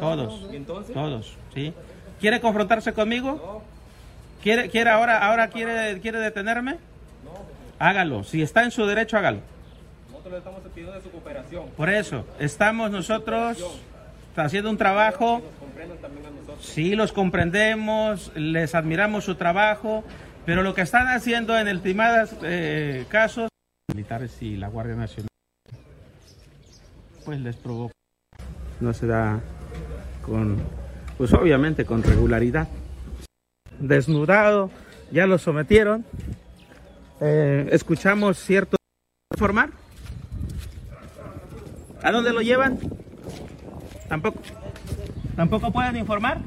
Todos. Todos, sí. ¿Quiere confrontarse conmigo? ¿Quiere, quiere ahora, ahora quiere, quiere detenerme? Hágalo. Si está en su derecho, hágalo. Nosotros le estamos pidiendo de su cooperación. Por eso, estamos nosotros haciendo un trabajo. Sí, los comprendemos, les admiramos su trabajo, pero lo que están haciendo en el primados eh, casos, militares y la Guardia Nacional, pues les provoca. No se da con, pues obviamente con regularidad. Desnudado, ya lo sometieron. Eh, escuchamos cierto informar. ¿A dónde lo llevan? Tampoco. ¿Tampoco pueden informar?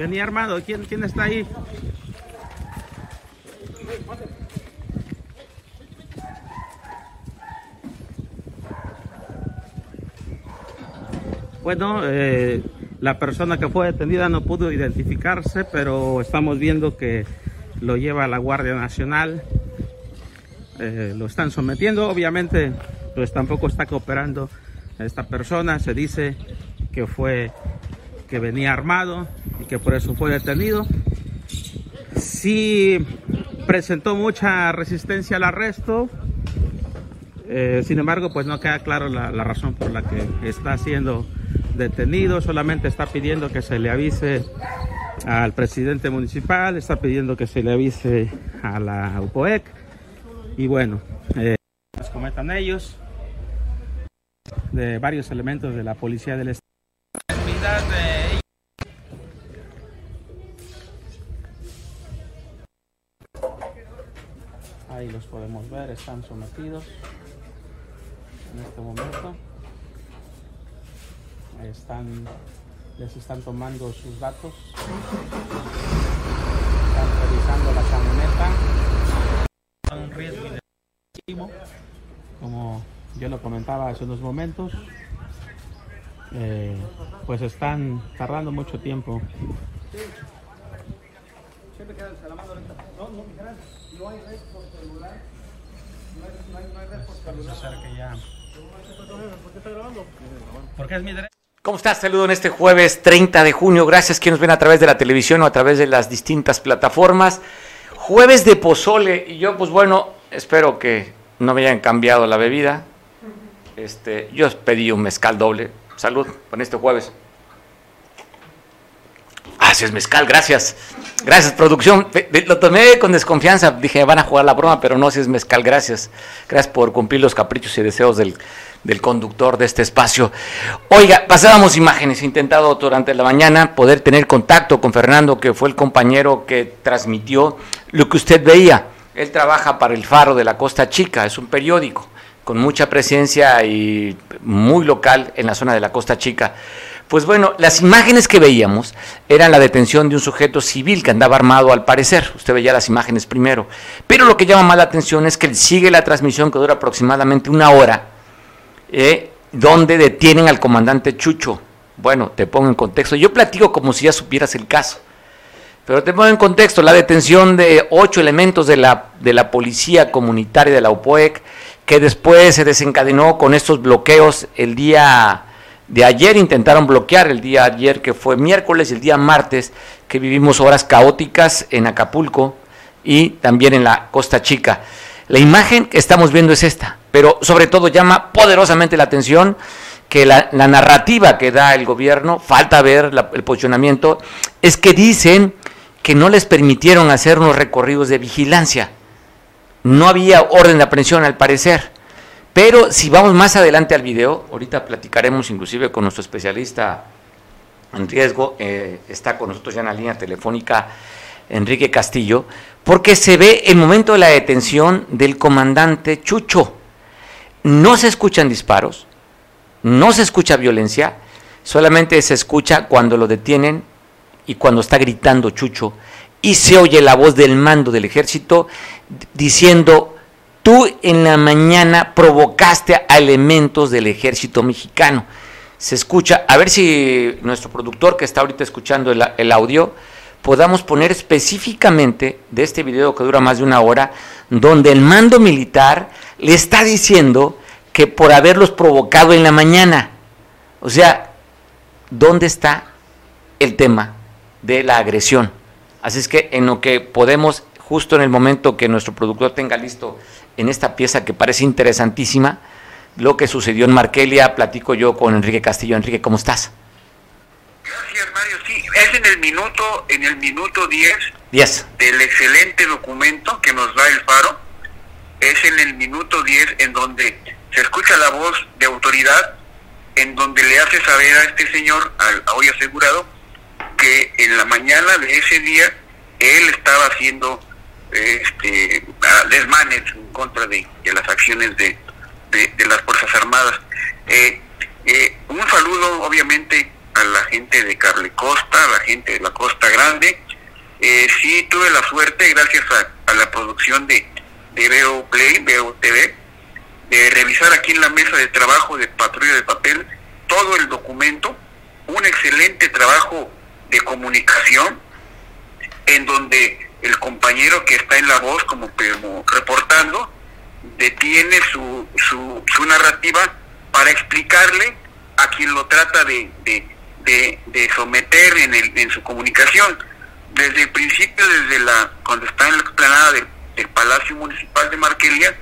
Venía armado. ¿Quién, quién está ahí? Bueno, eh, la persona que fue detenida no pudo identificarse, pero estamos viendo que lo lleva la Guardia Nacional. Eh, lo están sometiendo, obviamente, pues tampoco está cooperando esta persona. Se dice que fue que venía armado y que por eso fue detenido. Sí presentó mucha resistencia al arresto, eh, sin embargo, pues no queda claro la, razón por la que está siendo detenido, solamente está pidiendo que se le avise al presidente municipal, está pidiendo que se le avise a la UPOEC y bueno, eh, nos comentan ellos de varios elementos de la policía del estado. Podemos ver, están sometidos en este momento. Están, les están tomando sus datos. Están revisando la camioneta. Un riesgo como yo lo comentaba hace unos momentos. Eh, pues están tardando mucho tiempo. No hay red por celular. No hay, no hay, no hay red por celular. Que ya... ¿Por qué está grabando? Porque es mi derecho. ¿Cómo estás? Saludo en este jueves 30 de junio. Gracias quienes nos ven a través de la televisión o a través de las distintas plataformas. Jueves de pozole. Y yo, pues bueno, espero que no me hayan cambiado la bebida. Este, yo pedí un mezcal doble. Salud con este jueves. Es mezcal, gracias. Gracias, producción. Lo tomé con desconfianza. Dije, van a jugar la broma, pero no, si es mezcal, gracias. Gracias por cumplir los caprichos y deseos del, del conductor de este espacio. Oiga, pasábamos imágenes. He intentado durante la mañana poder tener contacto con Fernando, que fue el compañero que transmitió lo que usted veía. Él trabaja para el Faro de la Costa Chica, es un periódico con mucha presencia y muy local en la zona de la Costa Chica. Pues bueno, las imágenes que veíamos eran la detención de un sujeto civil que andaba armado al parecer. Usted veía las imágenes primero. Pero lo que llama más la atención es que sigue la transmisión que dura aproximadamente una hora, eh, donde detienen al comandante Chucho. Bueno, te pongo en contexto. Yo platico como si ya supieras el caso. Pero te pongo en contexto la detención de ocho elementos de la, de la policía comunitaria de la UPOEC, que después se desencadenó con estos bloqueos el día de ayer intentaron bloquear el día ayer que fue miércoles, el día martes que vivimos horas caóticas en Acapulco y también en la Costa Chica. La imagen que estamos viendo es esta, pero sobre todo llama poderosamente la atención que la, la narrativa que da el gobierno, falta ver la, el posicionamiento, es que dicen que no les permitieron hacer unos recorridos de vigilancia. No había orden de aprehensión al parecer. Pero si vamos más adelante al video, ahorita platicaremos inclusive con nuestro especialista en riesgo, eh, está con nosotros ya en la línea telefónica Enrique Castillo, porque se ve el momento de la detención del comandante Chucho. No se escuchan disparos, no se escucha violencia, solamente se escucha cuando lo detienen y cuando está gritando Chucho y se oye la voz del mando del ejército diciendo tú en la mañana provocaste a elementos del ejército mexicano. se escucha, a ver si nuestro productor que está ahorita escuchando el, el audio, podamos poner específicamente de este video que dura más de una hora, donde el mando militar le está diciendo que por haberlos provocado en la mañana. O sea, ¿dónde está el tema de la agresión? Así es que en lo que podemos, justo en el momento que nuestro productor tenga listo en esta pieza que parece interesantísima, lo que sucedió en Markelia, platico yo con Enrique Castillo. Enrique, ¿cómo estás? Gracias, Mario. Sí, es en el minuto, en el minuto 10 10. del excelente documento que nos da el Faro. Es en el minuto 10 en donde se escucha la voz de autoridad, en donde le hace saber a este señor, al hoy asegurado, que en la mañana de ese día él estaba haciendo este desmanes en contra de, de las acciones de, de, de, las Fuerzas Armadas. Eh, eh, un saludo, obviamente, a la gente de Carle Costa, a la gente de la Costa Grande. Eh, sí tuve la suerte, gracias a, a la producción de, de Veo Play, Veo TV, de revisar aquí en la mesa de trabajo de Patrulla de Papel todo el documento, un excelente trabajo de comunicación, en donde el compañero que está en la voz como, como reportando detiene su, su, su narrativa para explicarle a quien lo trata de, de, de, someter en, el, en su comunicación. Desde el principio, desde la cuando está en la explanada del, del Palacio Municipal de Marquelia,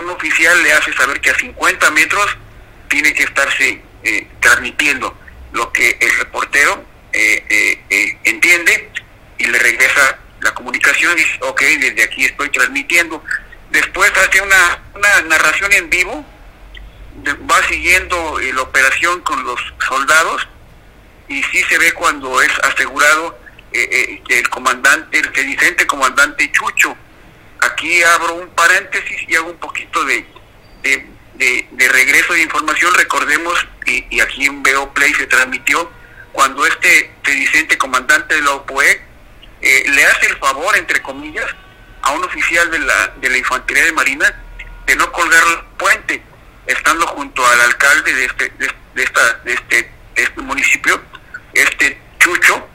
un oficial le hace saber que a 50 metros tiene que estarse eh, transmitiendo lo que el reportero eh, eh, eh, entiende y le regresa la comunicación dice, ok, desde aquí estoy transmitiendo. Después hace una, una narración en vivo, va siguiendo la operación con los soldados y sí se ve cuando es asegurado eh, eh, el comandante, el sedicente comandante Chucho. Aquí abro un paréntesis y hago un poquito de, de, de, regreso de información. Recordemos, y, aquí en Veo Play se transmitió, cuando este sedicente comandante de la OPOE eh, le hace el favor, entre comillas, a un oficial de la, de la Infantería de Marina de no colgar el puente, estando junto al alcalde de este, de, de esta, de este, de este municipio, este Chucho,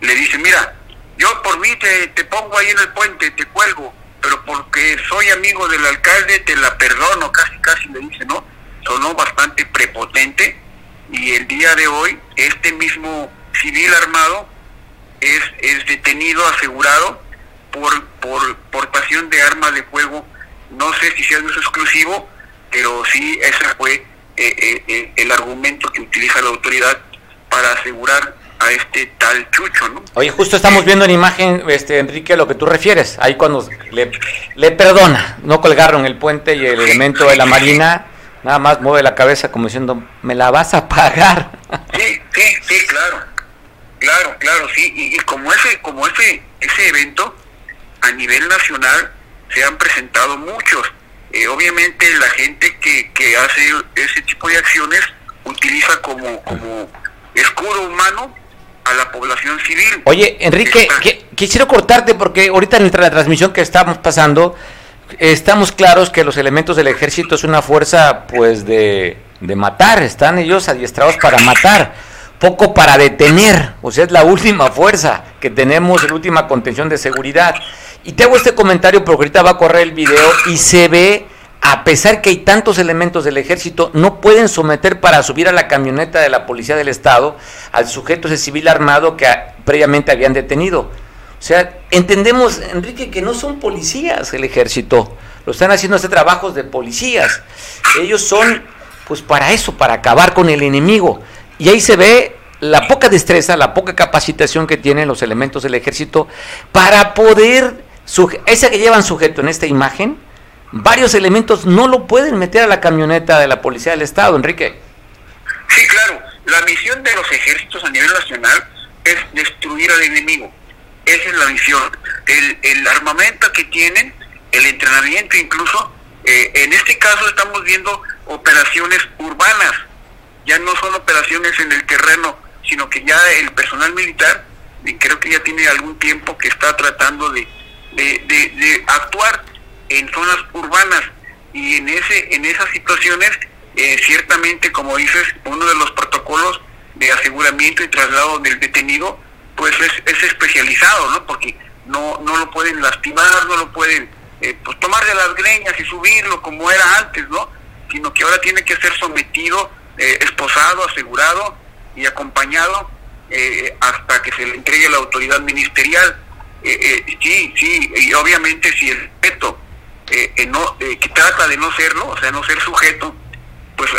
le dice, mira, yo por mí te, te pongo ahí en el puente, te cuelgo, pero porque soy amigo del alcalde te la perdono, casi casi le dice, ¿no? Sonó bastante prepotente y el día de hoy este mismo civil armado es, es detenido, asegurado por, por portación de armas de fuego, no sé si sea uso exclusivo, pero sí ese fue eh, eh, eh, el argumento que utiliza la autoridad para asegurar a este tal Chucho, ¿no? Oye, justo estamos viendo en imagen, este Enrique, lo que tú refieres, ahí cuando le, le perdona, no colgaron el puente y el sí, elemento sí, de la Marina, nada más mueve la cabeza como diciendo, me la vas a pagar. Sí, sí, sí, claro, claro, claro, sí, y, y como ese, como ese, ese evento a nivel nacional se han presentado muchos. Eh, obviamente la gente que, que hace ese tipo de acciones utiliza como, como escudo humano a la población civil. Oye, Enrique, que, quisiera cortarte porque ahorita en la transmisión que estamos pasando, estamos claros que los elementos del ejército es una fuerza pues de, de matar, están ellos adiestrados para matar, poco para detener, o sea, es la última fuerza que tenemos, la última contención de seguridad. Y te hago este comentario porque ahorita va a correr el video y se ve a pesar que hay tantos elementos del ejército, no pueden someter para subir a la camioneta de la policía del Estado al sujeto ese civil armado que a, previamente habían detenido. O sea, entendemos, Enrique, que no son policías el ejército, lo están haciendo este trabajos de policías. Ellos son, pues para eso, para acabar con el enemigo. Y ahí se ve la poca destreza, la poca capacitación que tienen los elementos del ejército para poder, esa que llevan sujeto en esta imagen, varios elementos no lo pueden meter a la camioneta de la Policía del Estado, Enrique. Sí, claro. La misión de los ejércitos a nivel nacional es destruir al enemigo. Esa es la misión. El, el armamento que tienen, el entrenamiento incluso, eh, en este caso estamos viendo operaciones urbanas. Ya no son operaciones en el terreno, sino que ya el personal militar, creo que ya tiene algún tiempo que está tratando de, de, de, de actuar en zonas urbanas y en ese en esas situaciones eh, ciertamente, como dices, uno de los protocolos de aseguramiento y traslado del detenido, pues es, es especializado, ¿no? Porque no, no lo pueden lastimar, no lo pueden eh, pues tomar de las greñas y subirlo como era antes, ¿no? Sino que ahora tiene que ser sometido, eh, esposado, asegurado y acompañado eh, hasta que se le entregue la autoridad ministerial. Eh, sí, sí, y obviamente si el sujeto no, que trata de no serlo, o sea, no ser sujeto, pues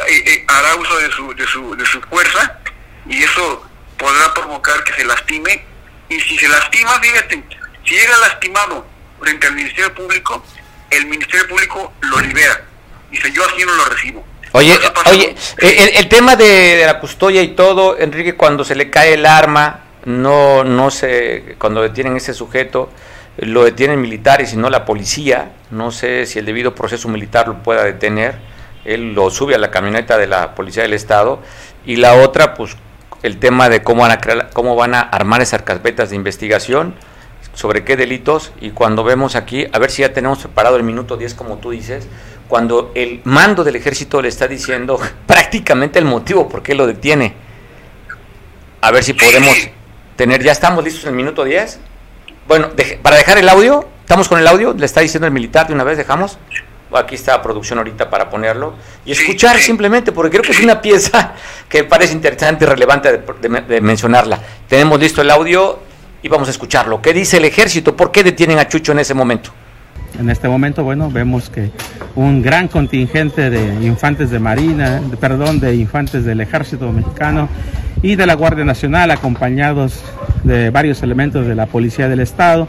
hará uso de su, de, su, de su fuerza y eso podrá provocar que se lastime. Y si se lastima, fíjate, si llega lastimado frente al Ministerio Público, el Ministerio Público lo libera. Dice, yo así no lo recibo. Oye, oye, el, el tema de, la custodia y todo, Enrique, cuando se le cae el arma, no, no sé, cuando detienen ese sujeto, lo detienen militares y no la policía, no sé si el debido proceso militar lo pueda detener, él lo sube a la camioneta de la policía del estado, y la otra, pues el tema de cómo van a, crear, cómo van a armar esas carpetas de investigación, sobre qué delitos, y cuando vemos aquí, a ver si ya tenemos preparado el minuto 10 como tú dices, cuando el mando del ejército le está diciendo prácticamente el motivo por qué lo detiene. A ver si podemos tener, ya estamos listos en el minuto 10. Bueno, de, para dejar el audio, estamos con el audio, le está diciendo el militar de una vez, dejamos. Aquí está producción ahorita para ponerlo y escuchar simplemente, porque creo que es una pieza que parece interesante y relevante de, de, de mencionarla. Tenemos listo el audio y vamos a escucharlo. ¿Qué dice el ejército? ¿Por qué detienen a Chucho en ese momento? En este momento, bueno, vemos que un gran contingente de infantes de Marina, perdón, de infantes del Ejército Mexicano y de la Guardia Nacional, acompañados de varios elementos de la Policía del Estado,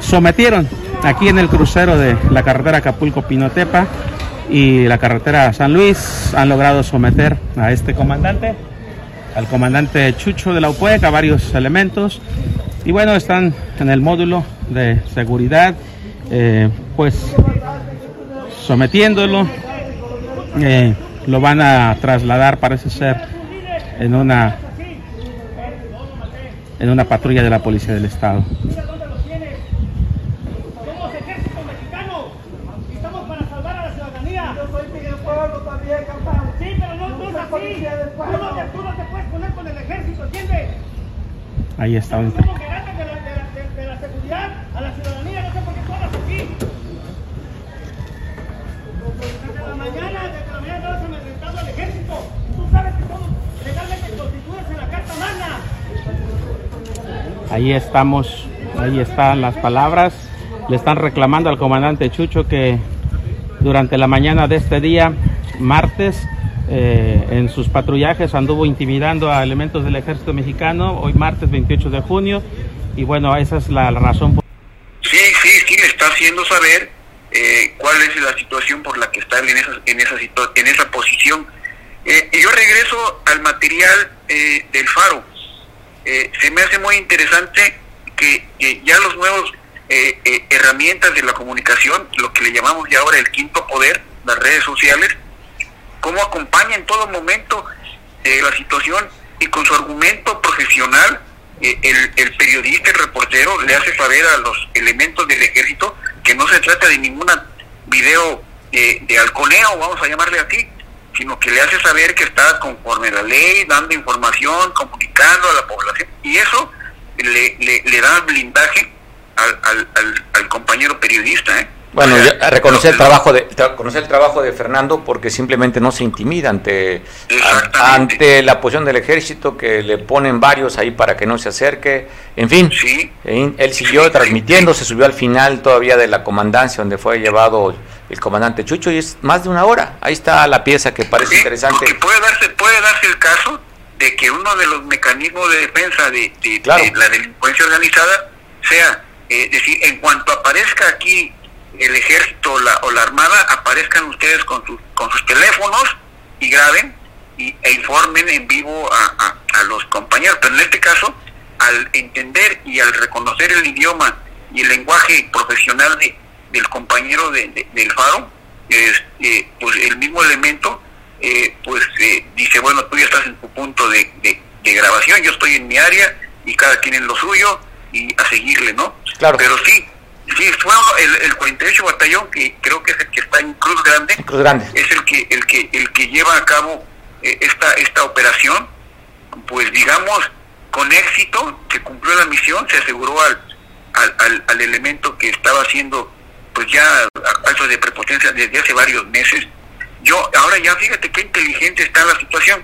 sometieron aquí en el crucero de la carretera Acapulco-Pinotepa y la carretera San Luis, han logrado someter a este comandante, al comandante Chucho de la UPUEC, a varios elementos, y bueno, están en el módulo de seguridad eh, pues sometiéndolo eh, lo van a trasladar parece ser en una en una patrulla de la policía del estado. Ahí está Ahí estamos, ahí están las palabras. Le están reclamando al comandante Chucho que durante la mañana de este día, martes, eh, en sus patrullajes anduvo intimidando a elementos del ejército mexicano, hoy martes 28 de junio, y bueno, esa es la, la razón. Por... Sí, sí, sí, le está haciendo saber eh, cuál es la situación por la que está en esa, en esa, en esa posición. Eh, y yo regreso al material eh, del faro. Eh, se me hace muy interesante que, ya los nuevos eh, eh, herramientas de la comunicación, lo que le llamamos ya ahora el quinto poder, las redes sociales, cómo acompaña en todo momento eh, la situación y con su argumento profesional, el, el, periodista, el reportero, le hace saber a los elementos del ejército que no se trata de ninguna video de halconeo, vamos a llamarle así, sino que le hace saber que está conforme a la ley, dando información, comunicando a la población, y eso le, le, le da blindaje al, al, al, al compañero periodista. ¿eh? Bueno, yo, reconocer el trabajo de reconocer el trabajo de Fernando porque simplemente no se intimida ante ante la posición del ejército que le ponen varios ahí para que no se acerque. En fin, sí, él siguió sí, transmitiendo, sí. se subió al final todavía de la comandancia donde fue llevado el comandante Chucho y es más de una hora. Ahí está la pieza que parece interesante. Porque puede darse puede darse el caso de que uno de los mecanismos de defensa de, de, claro. de la delincuencia organizada sea eh, decir en cuanto aparezca aquí el ejército la, o la armada aparezcan ustedes con, su, con sus teléfonos y graben y, e informen en vivo a, a, a, los compañeros. Pero en este caso, al entender y al reconocer el idioma y el lenguaje profesional de, del compañero de, de, del faro, eh, pues el mismo elemento eh, pues eh, dice, bueno, tú ya estás en tu punto de, de, grabación, yo estoy en mi área y cada quien en lo suyo y a seguirle, ¿no? Claro. Pero sí, Sí, fue uno, el, el 48 batallón, que creo que es el que está en Cruz Grande, Cruz Grande. es el que el que el que lleva a cabo eh, esta esta operación. Pues digamos con éxito se cumplió la misión se aseguró al al, al, al elemento que estaba haciendo pues ya actos de prepotencia desde hace varios meses. Yo ahora ya fíjate qué inteligente está la situación.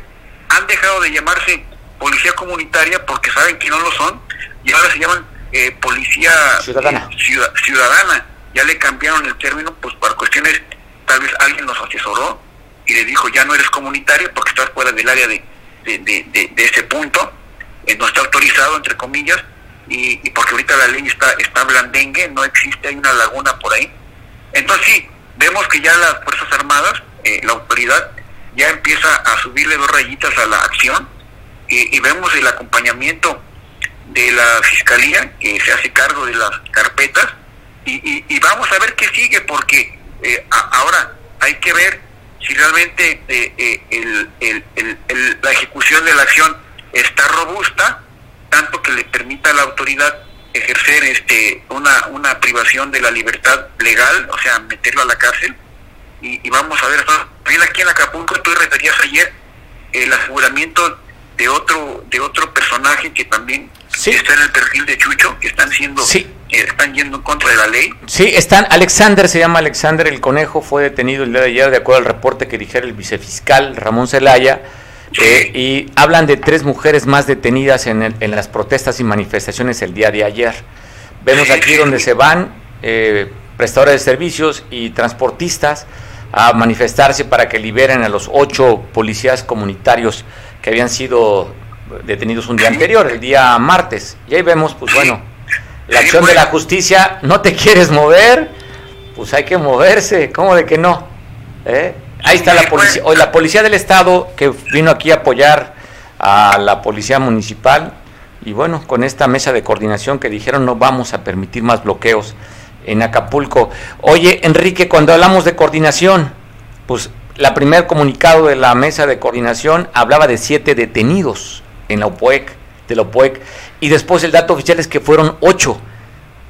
Han dejado de llamarse policía comunitaria porque saben que no lo son y ahora se llaman eh, policía Ciudadana. eh, ciudad- ciudadana ya le cambiaron el término pues para cuestiones tal vez alguien los asesoró y le dijo ya no eres comunitario porque estás fuera del área de, de, de, de- de ese punto eh, no está autorizado entre comillas y, y porque ahorita la ley está está blandengue no existe hay una laguna por ahí entonces sí vemos que ya las fuerzas armadas eh, la autoridad ya empieza a subirle dos rayitas a la acción y, y vemos el acompañamiento de la fiscalía que se hace cargo de las carpetas y, y- vamos a ver qué sigue porque eh, ahora hay que ver si realmente eh, eh, el- el- el- la ejecución de la acción está robusta tanto que le permita a la autoridad ejercer este una una privación de la libertad legal o sea meterlo a la cárcel. Y, y vamos a ver también aquí en Acapulco tú referías ayer el aseguramiento de otro de otro personaje que también Sí. está en el perfil de Chucho que están siendo Sí. eh, están yendo en contra de la ley Sí, están, Alexander se llama Alexander el Conejo, fue detenido el día de ayer de acuerdo al reporte que dijera el vicefiscal Ramón Zelaya, eh, y hablan de tres mujeres más detenidas en, el- en las protestas y manifestaciones el día de ayer. Vemos aquí donde se van eh, prestadores de servicios y transportistas a manifestarse para que liberen a los ocho policías comunitarios que habían sido detenidos un día anterior, el día martes. Y ahí vemos, pues bueno, la acción de la justicia, no te quieres mover, pues hay que moverse, ¿cómo de que no? ¿Eh? Ahí está la policía, hoy la policía del estado que vino aquí a apoyar a la policía municipal y bueno, con esta mesa de coordinación que dijeron no vamos a permitir más bloqueos en Acapulco. Oye, Enrique, cuando hablamos de coordinación, pues la primer comunicado de la mesa de coordinación hablaba de siete detenidos en la OPOEC, de la OPOEC, y después el dato oficial es que fueron ocho.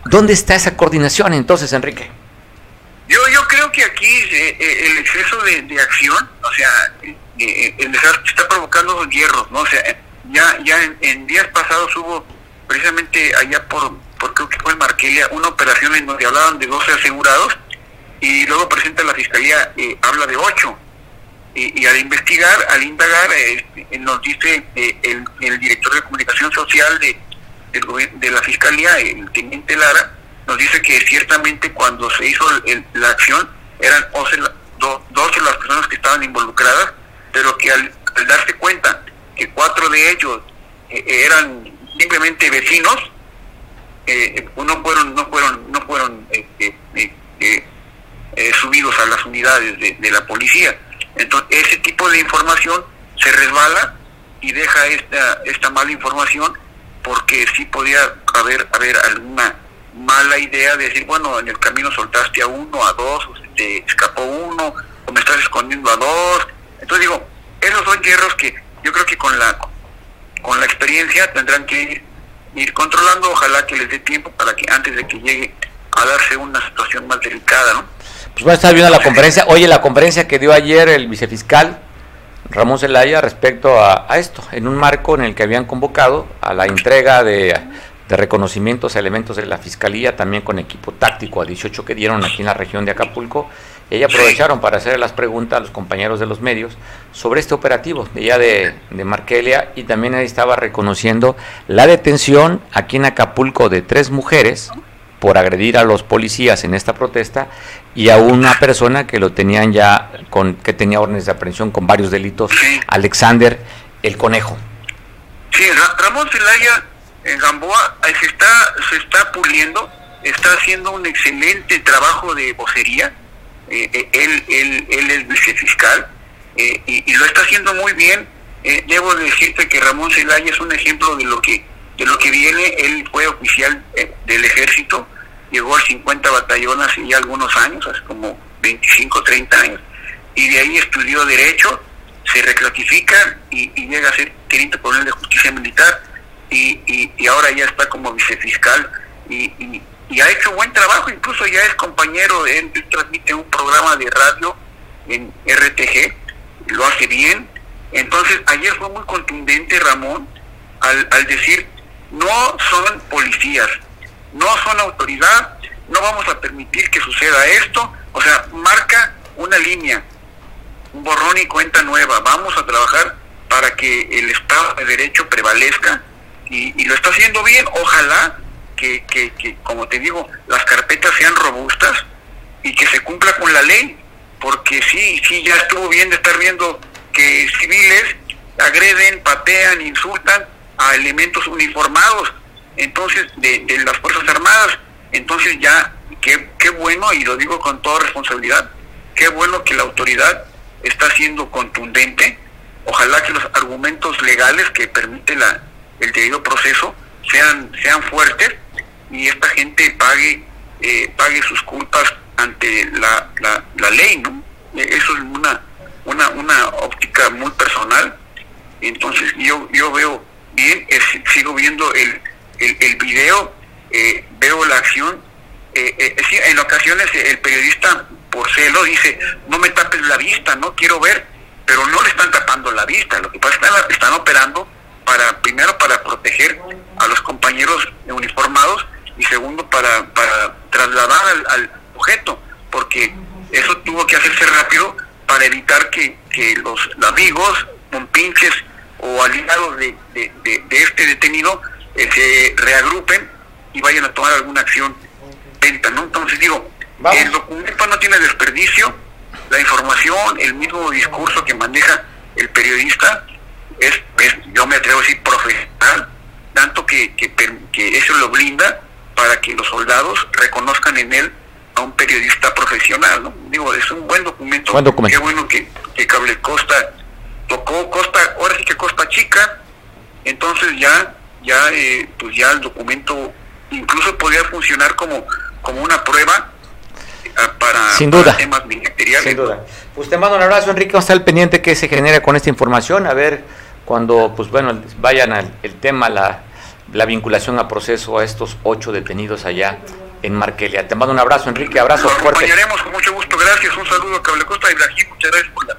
¿Dónde está esa coordinación entonces, Enrique? Yo, yo creo que aquí eh, eh, el exceso de, de acción, o sea, eh, el está provocando los hierros, ¿no? O sea, ya, ya en, en días pasados hubo precisamente allá por, por creo que fue en Marquelia, una operación en donde hablaban de 12 asegurados y luego presenta la fiscalía, eh, habla de 8. Y, al investigar, al indagar, eh, eh, nos dice eh, el, director de comunicación social de, la fiscalía, el teniente Lara, nos dice que ciertamente cuando se hizo la acción eran 12, la- do- 12 las personas que estaban involucradas, pero que al, darse cuenta que cuatro de ellos eh, eran simplemente vecinos, eh, no fueron no fueron no fueron este, eh, eh, eh, subidos a las unidades de, de la policía. Entonces, ese tipo de información se resbala y deja esta esta mala información porque sí podía haber haber alguna mala idea de decir, bueno, en el camino soltaste a uno, a dos, o se te escapó uno, o me estás escondiendo a dos. Entonces digo, esos son hierros que yo creo que con la con la experiencia tendrán que ir, ir controlando, ojalá que les dé tiempo para que antes de que llegue a darse una situación más delicada, ¿no? Pues voy a estar viendo la conferencia. Oye, la conferencia que dio ayer el vicefiscal Ramón Zelaya respecto a, esto, en un marco en el que habían convocado a la entrega de, reconocimientos a elementos de la fiscalía, también con equipo táctico a 18 que dieron aquí en la región de Acapulco. Ahí aprovecharon para hacer las preguntas a los compañeros de los medios sobre este operativo de ya de, de Markelia y también ahí estaba reconociendo la detención aquí en Acapulco de tres mujeres por agredir a los policías en esta protesta y a una persona que lo tenían ya con que tenía órdenes de aprehensión con varios delitos, Sí. Alexander el Conejo. Sí, Ra- Ramón Zelaya en Gamboa eh, se está, se está puliendo, está haciendo un excelente trabajo de vocería. eh, eh, él, él, él es vicefiscal eh, y, y lo está haciendo muy bien. Debo decirte que Ramón Zelaya es un ejemplo de lo que de lo que viene. Él fue oficial eh, del ejército, llegó a 50 batallones hace ya algunos años, hace como 25, 30 años, y de ahí estudió Derecho, se reclasifica y, llega a ser teniente coronel de justicia militar y, y, ahora ya está como vicefiscal y, y ha hecho buen trabajo, incluso ya es compañero, él, él transmite un programa de radio en RTG, lo hace bien. Entonces, ayer fue muy contundente Ramón al, al decir, no son policías, no son autoridad, no vamos a permitir que suceda esto, o sea, marca una línea, un borrón y cuenta nueva, vamos a trabajar para que el Estado de Derecho prevalezca y, lo está haciendo bien, ojalá que, que, que, como te digo, las carpetas sean robustas y que se cumpla con la ley, porque sí, sí, ya estuvo bien de estar viendo que civiles agreden, patean, insultan a elementos uniformados, entonces, de, las Fuerzas Armadas, entonces ya, qué, qué bueno, y lo digo con toda responsabilidad, qué bueno que la autoridad está siendo contundente, ojalá que los argumentos legales que permite la, el debido proceso sean, sean fuertes y esta gente pague, eh, pague sus culpas ante la, la, la ley, ¿no? Eh, Eso es una, una, una óptica muy personal. Entonces yo, yo veo bien, es, sigo viendo el, el, video, eh, veo la acción. Eh, eh, en ocasiones el periodista por celo dice, no me tapes la vista, no quiero ver, pero no le están tapando la vista. Lo que pasa es que están, operando para, primero para proteger a los compañeros uniformados y segundo para, para trasladar al, al sujeto, porque eso tuvo que hacerse rápido para evitar que, que los amigos, pinches o aliados de, de, de, de este detenido eh, se reagrupen y vayan a tomar alguna acción venta, ¿no? Entonces digo, Vamos. el documento no tiene desperdicio, la información, el mismo discurso que maneja el periodista es, es yo me atrevo a decir, profesional, tanto que, que eso lo blinda para que los soldados reconozcan en él a un periodista profesional, ¿no? Digo, es un buen documento. Buen documento. Qué bueno que, que Cable Costa tocó Costa, ahora sí que Costa Chica, entonces ya, ya, eh, pues ya el documento incluso podría funcionar como, como una prueba ah, para, Sin para duda. temas ministeriales. Sin duda. Pues te mando un abrazo, Enrique. Vamos a estar al pendiente que se genere con esta información. A ver cuando, pues bueno, vayan al el tema, la, la vinculación a proceso a estos ocho detenidos allá en Markelia. Te mando un abrazo, Enrique. Abrazo Lo fuerte. acompañaremos con mucho gusto, gracias, un saludo a Cable Costa y Brasil, muchas gracias por la,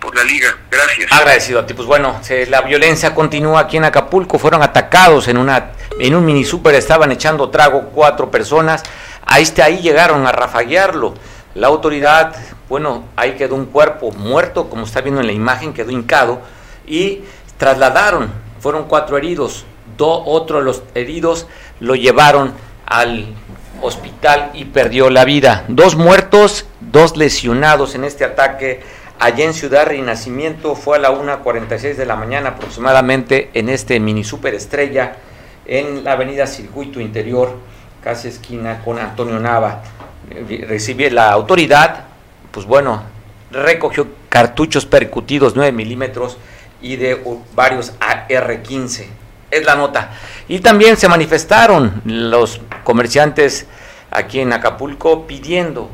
por la liga, gracias. Agradecido a ti. Pues bueno, se- la violencia continúa aquí en Acapulco. Fueron atacados en una en un mini super, estaban echando trago cuatro personas. Ahí está, ahí llegaron a rafaguearlo. La autoridad, bueno, ahí quedó un cuerpo muerto, como está viendo en la imagen, quedó hincado y trasladaron. Fueron cuatro heridos. Do, otro de los heridos lo llevaron al hospital y perdió la vida. Dos muertos, dos lesionados en este ataque allá en Ciudad Renacimiento. Fue a la 1.46 de la mañana aproximadamente en este mini superestrella en la avenida Circuito Interior, casi esquina con Antonio Nava. Eh, Recibe la autoridad, pues bueno, recogió cartuchos percutidos 9 milímetros y de varios AR-15. Es la nota. Y también se manifestaron los comerciantes aquí en Acapulco pidiendo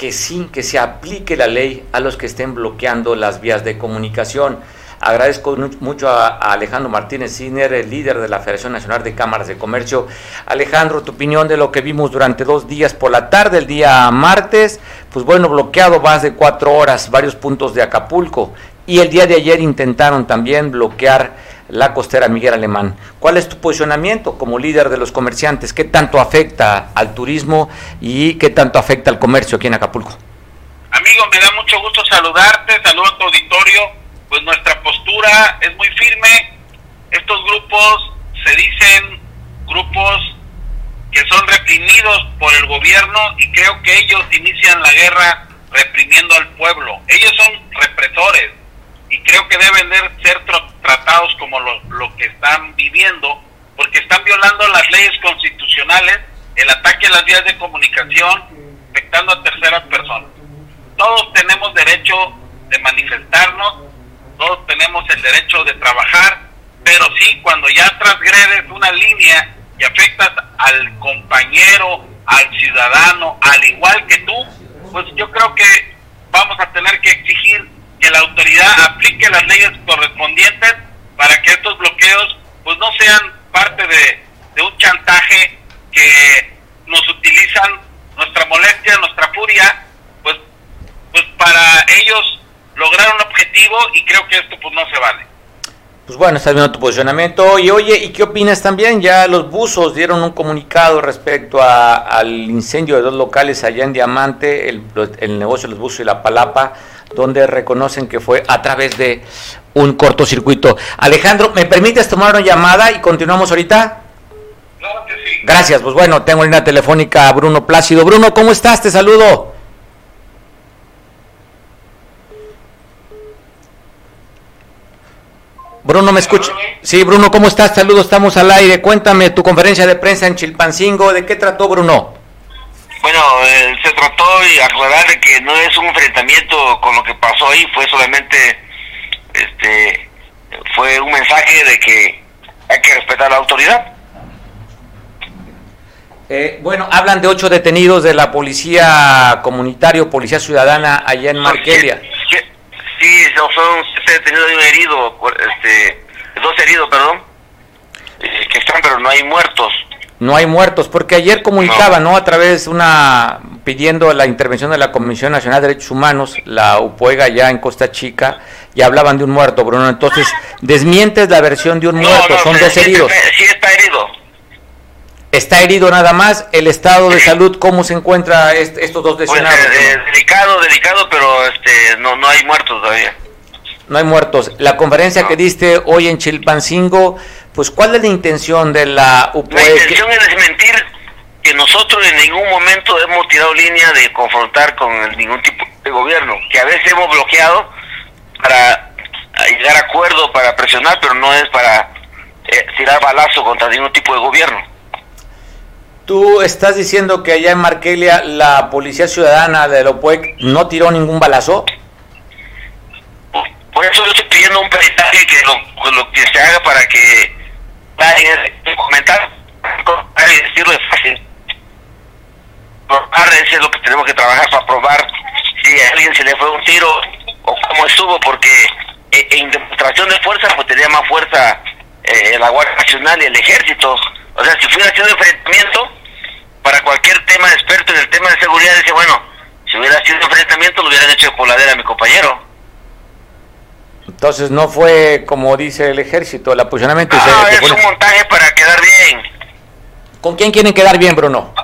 que sí, que se aplique la ley a los que estén bloqueando las vías de comunicación. Agradezco mu- mucho a, Alejandro Martínez Siner, el líder de la Federación Nacional de Cámaras de Comercio. Alejandro, tu opinión de lo que vimos durante dos días por la tarde, el día martes, pues bueno, bloqueado más de cuatro horas varios puntos de Acapulco. Y el día de ayer intentaron también bloquear la costera Miguel Alemán. ¿Cuál es tu posicionamiento como líder de los comerciantes? ¿Qué tanto afecta al turismo y qué tanto afecta al comercio aquí en Acapulco? Amigo, me da mucho gusto saludarte, saludo a tu auditorio. Pues nuestra postura es muy firme. Estos grupos se dicen grupos que son reprimidos por el gobierno y creo que ellos inician la guerra reprimiendo al pueblo. Ellos son represores y creo que deben de ser tratados como lo, lo que están viviendo porque están violando las leyes constitucionales, el ataque a las vías de comunicación, afectando a terceras personas. Todos tenemos derecho de manifestarnos, todos tenemos el derecho de trabajar, pero sí cuando ya transgredes una línea y afectas al compañero, al ciudadano, al igual que tú, pues yo creo que vamos a tener que exigir que la autoridad aplique las leyes correspondientes para que estos bloqueos pues no sean parte de, de un chantaje que nos utilizan nuestra molestia, nuestra furia, pues, pues para ellos lograr un objetivo y creo que esto pues no se vale. Pues bueno, estás viendo tu posicionamiento. Y oye, ¿y qué opinas también? Ya los buzos dieron un comunicado respecto a- al incendio de dos locales allá en Diamante, el, el negocio de los buzos y la palapa, donde reconocen que fue a través de un cortocircuito. Alejandro, ¿me permites tomar una llamada y continuamos ahorita? Claro que sí. Gracias, pues bueno, tengo en línea telefónica a Bruno Plácido. Bruno, ¿cómo estás? Te saludo. Bruno, ¿me escucha? Sí, Bruno, ¿cómo estás? Saludos, estamos al aire. Cuéntame tu conferencia de prensa en Chilpancingo. ¿De qué trató, Bruno? Bueno, eh, se trató de aclarar de que no es un enfrentamiento con lo que pasó ahí, fue solamente, este, fue un mensaje de que hay que respetar la autoridad. Eh, bueno, hablan de ocho detenidos de la policía comunitario, policía ciudadana allá en Marquelia. Sí, son siete detenidos y un herido, este, dos heridos, perdón, eh, que están, pero no hay muertos. No hay muertos, porque ayer comunicaban, ¿no? A través de una, pidiendo la intervención de la Comisión Nacional de Derechos Humanos, la UPOEGA ya en Costa Chica, y hablaban de un muerto, Bruno. Entonces, desmientes la versión de un muerto, son dos heridos. está- Sí está herido. Está herido nada más, el estado de salud, ¿cómo se encuentra est- estos dos Pues, lesionados? eh, eh, delicado, delicado, pero este, no, no hay muertos todavía. No hay muertos. La conferencia que diste hoy en Chilpancingo, pues, ¿cuál es la intención de la La UPOEGA? intención es desmentir que nosotros en ningún momento hemos tirado línea de confrontar con ningún tipo de gobierno, que a veces hemos bloqueado para llegar a acuerdo, para presionar, pero no es para eh, tirar balazo contra ningún tipo de gobierno. Tú estás diciendo que allá en Marquelia la policía ciudadana de la UPOEG no tiró ningún balazo. Por eso yo estoy pidiendo un peritaje que lo, lo que se haga para que comentar, y decirlo es fácil. Probar, es lo que tenemos que trabajar para probar si a alguien se le fue un tiro o cómo estuvo, porque eh, en demostración de fuerza pues tenía más fuerza eh, la Guardia Nacional y el Ejército. O sea, si hubiera sido enfrentamiento, para cualquier tema experto en el tema de seguridad, dice, bueno, si hubiera sido enfrentamiento, lo hubieran hecho de coladera a mi compañero. Entonces no fue como dice el ejército, el se- Ah, se es un montaje para quedar bien. ¿Con quién quieren quedar bien, Bruno?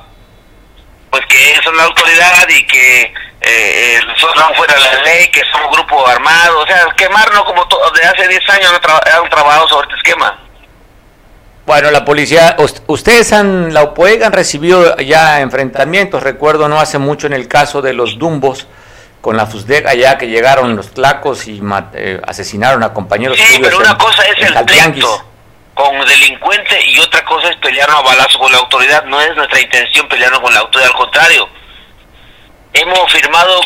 Pues que son la autoridad y que eh, eh, son fuera de la ley, que un grupo armado. O sea, quemarnos como de hace 10 años han, tra- han trabajado sobre este esquema. Bueno, la policía, us- ustedes han, la UPOEG han recibido ya enfrentamientos, recuerdo no hace mucho en el caso de los Dumbos con la FUSDEG allá que llegaron los tlacos y eh, asesinaron a compañeros Sí, pero una en- cosa es el pleito con delincuente y otra cosa es pelearnos a balazo con la autoridad. No es nuestra intención pelearnos con la autoridad, al contrario. Hemos firmado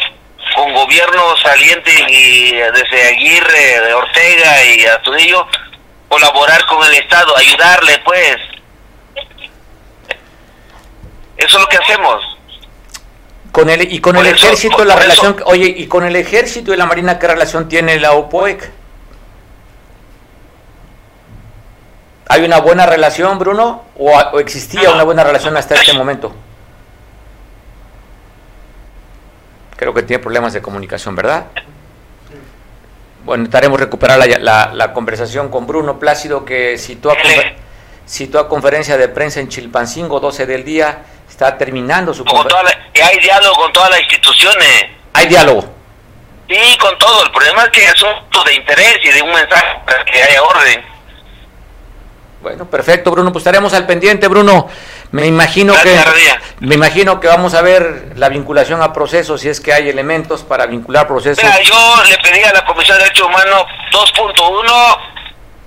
con gobiernos salientes y eh, desde Aguirre, de Ortega y Astudillo colaborar con el Estado, ayudarle pues. Eso es lo que hacemos. Con el, y con Por el eso- ejército, por- la por relación, eso- oye, y con el ejército y la marina, ¿qué relación tiene la UPOEC? ¿Hay una buena relación, Bruno? ¿O, o existía una buena relación hasta este momento? Creo que tiene problemas de comunicación, ¿verdad? Bueno, intentaremos recuperar la, la- la conversación con Bruno Plácido, que citó a, citó a conferencia de prensa en Chilpancingo, 12 del día, está terminando su Con toda la- hay diálogo con todas las instituciones. Hay diálogo. Sí, con todo. El problema es que es asunto de interés y de un mensaje para que haya orden. Bueno, perfecto, Bruno. Pues estaremos al pendiente, Bruno. Me imagino Gracias, que me imagino que vamos a ver la vinculación a procesos si es que hay elementos para vincular procesos. Mira, yo le pedí a la Comisión de Derechos Humanos 2.1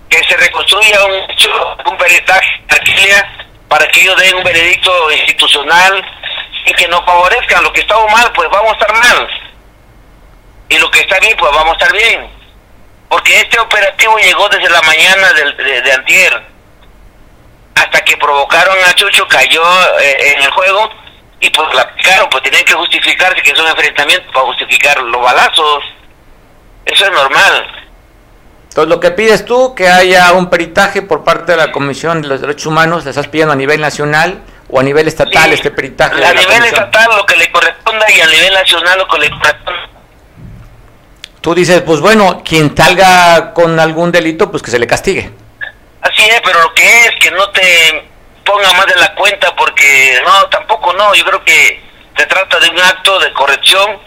que se reconstruya un, un peritaje de para que ellos den un veredicto institucional y que nos favorezcan. Lo que estamos mal, pues vamos a estar mal. Y lo que está bien, pues vamos a estar bien. Porque este operativo llegó desde la mañana del- de, antier. Hasta que provocaron a Chucho, cayó eh, en el juego y pues la aplicaron, pues tenían que justificarse que es un enfrentamiento para justificar los balazos. Eso es normal. Entonces, lo que pides tú, que haya un peritaje por parte de la Comisión de los Derechos Humanos, le estás pidiendo a nivel nacional o a nivel estatal Sí, este peritaje? A nivel comisión? estatal lo que le corresponda y a nivel nacional lo que le corresponda. Tú dices, pues bueno, quien salga con algún delito, pues que se le castigue. Así es, pero lo que es que no te ponga más de la cuenta porque no, tampoco no, yo creo que se trata de un acto de corrección,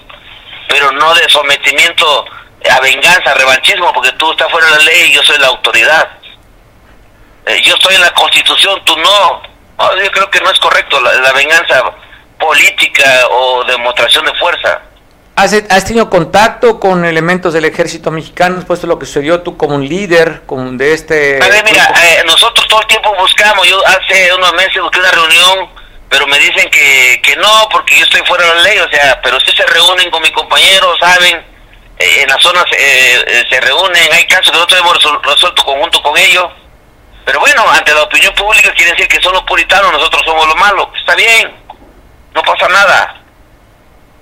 pero no de sometimiento a venganza, a revanchismo, porque tú estás fuera de la ley y yo soy la autoridad. Eh, yo estoy en la constitución, tú no. No, yo creo que no es correcto la, la venganza política o demostración de fuerza. ¿Has, has tenido contacto con elementos del ejército mexicano después de lo que sucedió tú como un líder como de este... A ver, mira, eh, nosotros todo el tiempo buscamos, yo hace unos meses busqué una reunión, pero me dicen que, que no, porque yo estoy fuera de la ley, o sea, pero sí se reúnen con mis compañeros, saben, en las zonas eh, eh, se reúnen, hay casos que nosotros hemos resuelto conjunto con ellos, pero bueno, ante la opinión pública quiere decir que son los puritanos, nosotros somos los malos, está bien, no pasa nada,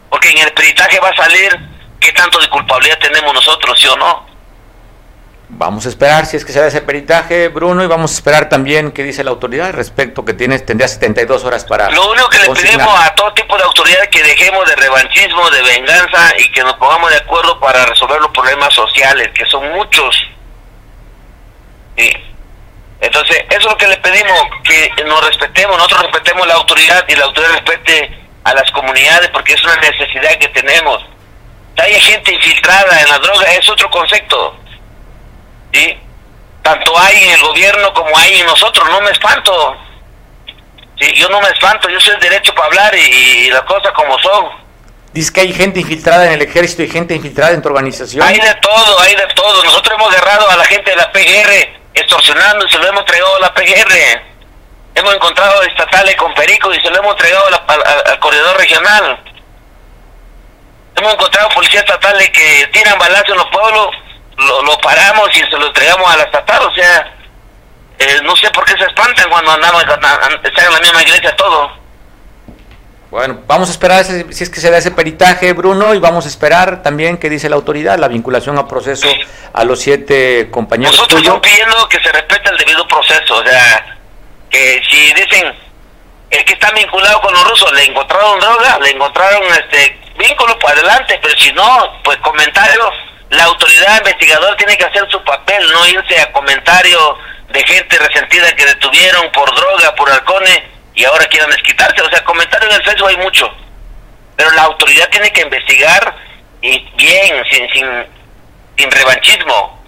porque en el peritaje va a salir qué tanto de culpabilidad tenemos nosotros, sí o no. Vamos a esperar si es que se da ese peritaje, Bruno, y vamos a esperar también qué dice la autoridad respecto que tienes, tendría 72 horas para... Lo único que le consignar. pedimos a todo tipo de autoridades que dejemos de revanchismo, de venganza y que nos pongamos de acuerdo para resolver los problemas sociales, que son muchos. Sí. Entonces, eso es lo que le pedimos, que nos respetemos, nosotros respetemos la autoridad y la autoridad respete a las comunidades porque es una necesidad que tenemos. Hay gente infiltrada en la droga, es otro concepto. ¿Sí? Tanto hay en el gobierno como hay en nosotros, no me espanto. Sí, yo no me espanto, yo soy el derecho para hablar y, y las cosas como son. Dice que hay gente infiltrada en el ejército y gente infiltrada en tu organización. Hay de todo, hay de todo. Nosotros hemos agarrado a la gente de la PGR extorsionando y se lo hemos entregado a la PGR. Hemos encontrado estatales con Perico y se lo hemos entregado a la- al corredor regional. Hemos encontrado policías estatales que tiran balazos en los pueblos, lo, lo paramos y se lo entregamos a la estatal. O sea, eh, no sé por qué se espantan cuando andamos, están en la misma iglesia todo. Bueno, vamos a esperar ese- si es que se da ese peritaje, Bruno, y vamos a esperar también qué dice la autoridad, la vinculación a proceso a los siete compañeros Nosotros tuyos. estamos pidiendo que se respete el debido proceso, o sea, que si dicen el que está vinculado con los rusos, le encontraron droga, le encontraron este vínculo para adelante, pero si no, pues comentarios, la autoridad investigadora tiene que hacer su papel, no irse a comentarios de gente resentida que detuvieron por droga, por halcones, y ahora quieran desquitarse, o sea, comentarios en el Facebook hay mucho, pero la autoridad tiene que investigar y bien, sin, sin, sin revanchismo.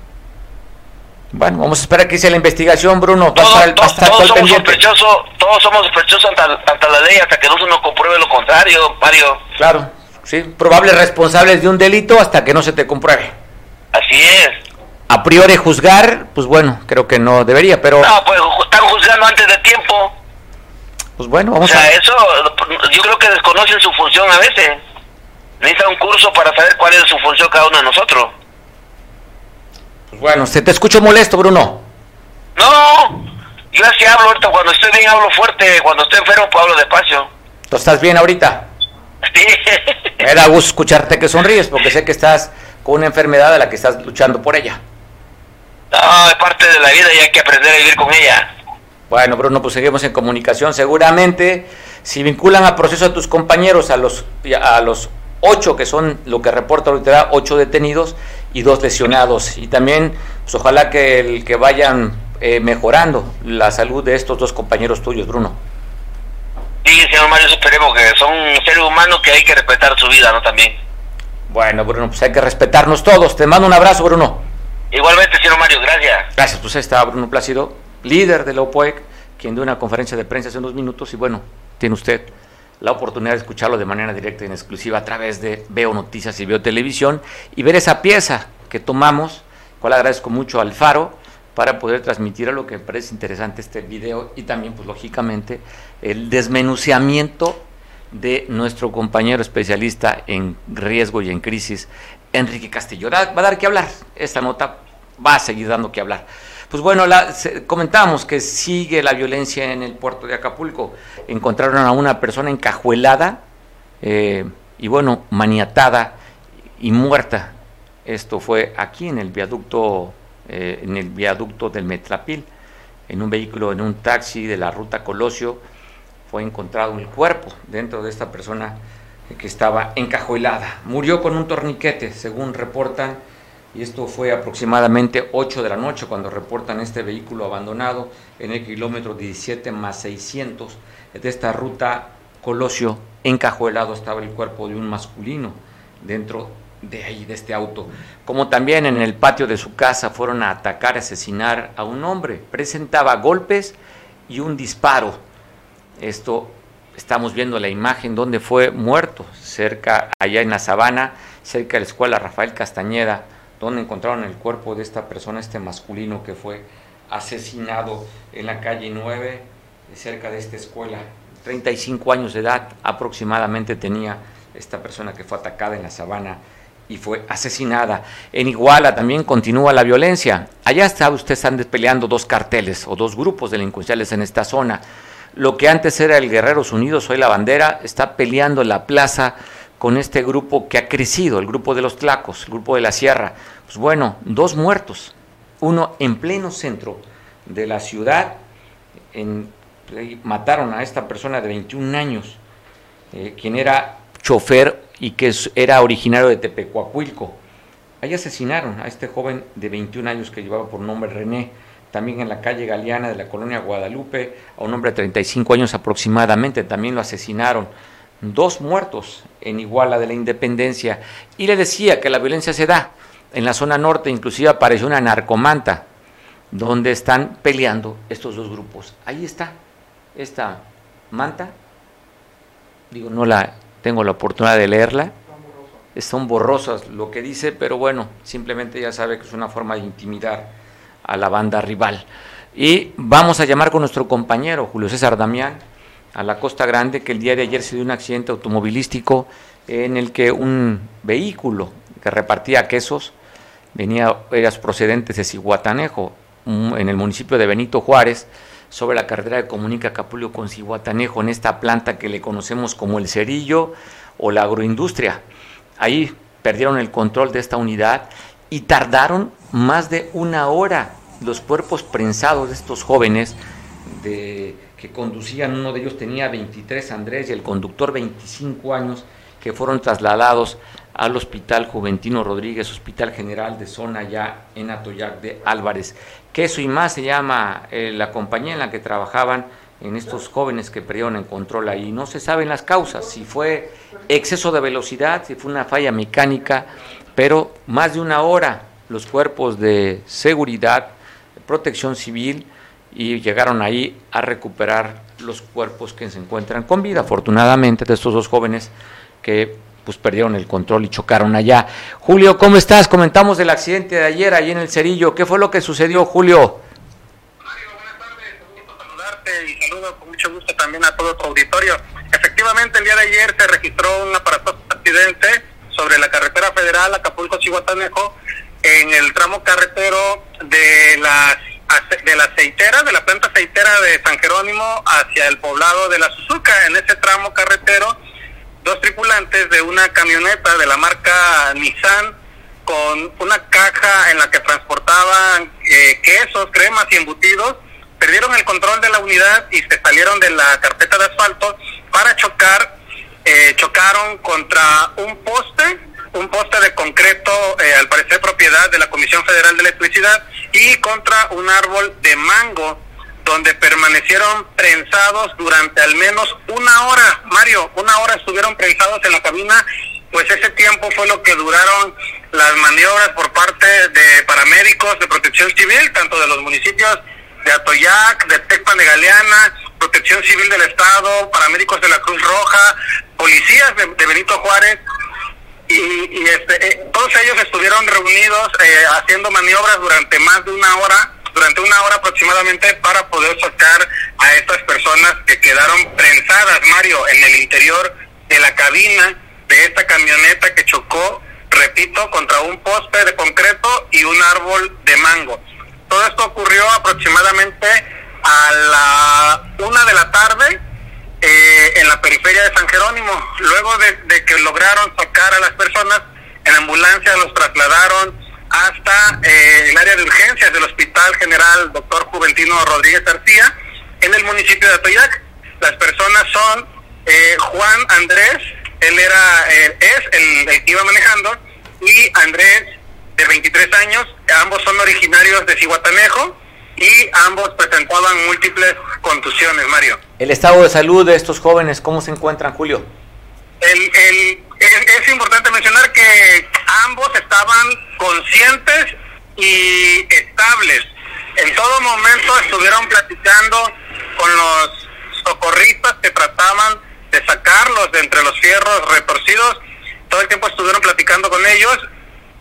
Bueno, vamos a esperar que dice la investigación, Bruno. A Todos, todo somos sospechosos, todos somos sospechosos ante, ante la ley hasta que no se nos compruebe lo contrario, Mario. Claro, sí, probables responsables de un delito hasta que no se te compruebe. Así es. A priori juzgar, pues bueno, creo que no debería, pero No, pues están juzgando antes de tiempo. pues bueno, O vamos sea, a eso yo creo que desconocen su función a veces. Necesitan un curso para saber cuál es su función cada uno de nosotros. pues bueno, se te escucho molesto, Bruno. No, yo así hablo ahorita, cuando estoy bien hablo fuerte, cuando estoy enfermo pues hablo despacio. ¿Tú estás bien ahorita? Me da gusto escucharte que sonríes porque sé que estás con una enfermedad a la que estás luchando por ella. No, es parte de la vida y hay que aprender a vivir con ella. Bueno, Bruno, pues seguimos en comunicación. Seguramente, si vinculan a proceso a tus compañeros, a los, a los ocho que son lo que reporta ahorita, ocho detenidos y dos lesionados. Y también, pues ojalá que, el, que vayan eh, mejorando la salud de estos dos compañeros tuyos, Bruno. Sí, señor Mario, esperemos que son seres humanos que hay que respetar su vida, ¿no? También. Bueno, Bruno, pues hay que respetarnos todos. Te mando un abrazo, Bruno. Igualmente, señor Mario, gracias. Gracias, pues ahí está Bruno Plácido, líder de la OPOEC, quien dio una conferencia de prensa hace unos minutos y bueno, tiene usted la oportunidad de escucharlo de manera directa y en exclusiva a través de Veo Noticias y Veo Televisión y ver esa pieza que tomamos, cual agradezco mucho al Faro para poder transmitir a lo que me parece interesante este video y también pues lógicamente el desmenuciamiento de nuestro compañero especialista en riesgo y en crisis, Enrique Castillo. Va a dar que hablar, esta nota va a seguir dando que hablar. Pues bueno, la, comentamos que sigue la violencia en el puerto de Acapulco. Encontraron a una persona encajuelada eh, y bueno, maniatada y muerta. Esto fue aquí en el viaducto, eh, en el viaducto del Metrapil, en un vehículo, en un taxi de la ruta Colosio, fue encontrado el cuerpo dentro de esta persona que estaba encajuelada. Murió con un torniquete, según reportan, y esto fue aproximadamente 8 de la noche cuando reportan este vehículo abandonado en el kilómetro 17 más 600 de esta ruta Colosio. Encajuelado estaba el cuerpo de un masculino dentro de ahí, de este auto. Como también en el patio de su casa fueron a atacar, asesinar a un hombre. Presentaba golpes y un disparo. Esto estamos viendo la imagen donde fue muerto, cerca, allá en la sabana, cerca de la escuela Rafael Castañeda, donde encontraron el cuerpo de esta persona, este masculino que fue asesinado en la calle 9, cerca de esta escuela. 35 años de edad aproximadamente tenía esta persona que fue atacada en la sabana y fue asesinada. En Iguala también continúa la violencia. Allá está, ustedes están peleando dos carteles o dos grupos delincuenciales en esta zona. Lo que antes era el Guerreros Unidos, hoy la bandera, está peleando la plaza con este grupo que ha crecido, el grupo de los Tlacos, el grupo de la Sierra. Pues bueno, dos muertos, uno en pleno centro de la ciudad, en, mataron a esta persona de 21 años, eh, quien era chofer y que era originario de Tepecuacuilco. Ahí asesinaron a este joven de 21 años que llevaba por nombre René también en la calle Galeana de la colonia Guadalupe, a un hombre de 35 años aproximadamente, también lo asesinaron. Dos muertos en Iguala de la Independencia. Y le decía que la violencia se da. En la zona norte inclusive apareció una narcomanta, donde están peleando estos dos grupos. Ahí está, esta manta, digo, no la tengo la oportunidad de leerla, son borrosas lo que dice, pero bueno, simplemente ya sabe que es una forma de intimidar a la banda rival. Y vamos a llamar con nuestro compañero Julio César Damián a la Costa Grande, que el día de ayer se dio un accidente automovilístico en el que un vehículo que repartía quesos venía, era procedente de Cihuatanejo, en el municipio de Benito Juárez, sobre la carretera de comunica Capulio con Cihuatanejo, en esta planta que le conocemos como el cerillo o la agroindustria. Ahí perdieron el control de esta unidad y tardaron más de una hora los cuerpos prensados de estos jóvenes de, que conducían, uno de ellos tenía 23, Andrés, y el conductor 25 años, que fueron trasladados al Hospital Juventino Rodríguez, Hospital General de Zona ya en Atoyac de Álvarez. Que eso y más se llama eh, la compañía en la que trabajaban en estos jóvenes que perdieron el control ahí. No se saben las causas, si fue exceso de velocidad, si fue una falla mecánica, pero más de una hora los cuerpos de seguridad, protección civil, y llegaron ahí a recuperar los cuerpos que se encuentran con vida, afortunadamente, de estos dos jóvenes que pues perdieron el control y chocaron allá. Julio, ¿cómo estás? Comentamos del accidente de ayer ahí en el Cerillo. ¿Qué fue lo que sucedió, Julio? Mario, buenas tardes. Un gusto saludarte y saludo con mucho gusto también a todo tu auditorio. Efectivamente, el día de ayer se registró un aparatoso accidente sobre la carretera federal Acapulco-Chihuatanejo en el tramo carretero de la, de la aceitera, de la planta aceitera de San Jerónimo hacia el poblado de la Suzuca. En ese tramo carretero, dos tripulantes de una camioneta de la marca Nissan con una caja en la que transportaban eh, quesos, cremas y embutidos, perdieron el control de la unidad y se salieron de la carpeta de asfalto para chocar, eh, chocaron contra un poste un poste de concreto, eh, al parecer propiedad de la Comisión Federal de Electricidad, y contra un árbol de mango, donde permanecieron prensados durante al menos una hora. Mario, una hora estuvieron prensados en la cabina, pues ese tiempo fue lo que duraron las maniobras por parte de paramédicos de protección civil, tanto de los municipios de Atoyac, de Tecpan de Galeana, Protección Civil del Estado, paramédicos de la Cruz Roja, policías de Benito Juárez, y, este, eh, todos ellos estuvieron reunidos eh, haciendo maniobras durante más de una hora, durante una hora aproximadamente, para poder sacar a estas personas que quedaron prensadas, Mario, en el interior de la cabina de esta camioneta que chocó, repito, contra un poste de concreto y un árbol de mango. Todo esto ocurrió aproximadamente a la una de la tarde eh, en la periferia de San Jerónimo. Luego de, que lograron sacar a las personas, en ambulancia los trasladaron hasta eh, el área de urgencias del Hospital General Doctor Juventino Rodríguez García en el municipio de Atoyac. Las personas son eh, Juan Andrés, él era, eh, es el, iba manejando, y Andrés, de 23 años, ambos son originarios de Cihuatanejo y ambos presentaban múltiples contusiones, Mario. El estado de salud de estos jóvenes, ¿cómo se encuentran, Julio? Es, importante mencionar que ambos estaban conscientes y estables. En todo momento estuvieron platicando con los socorristas que trataban de sacarlos de entre los fierros retorcidos. Todo el tiempo estuvieron platicando con ellos.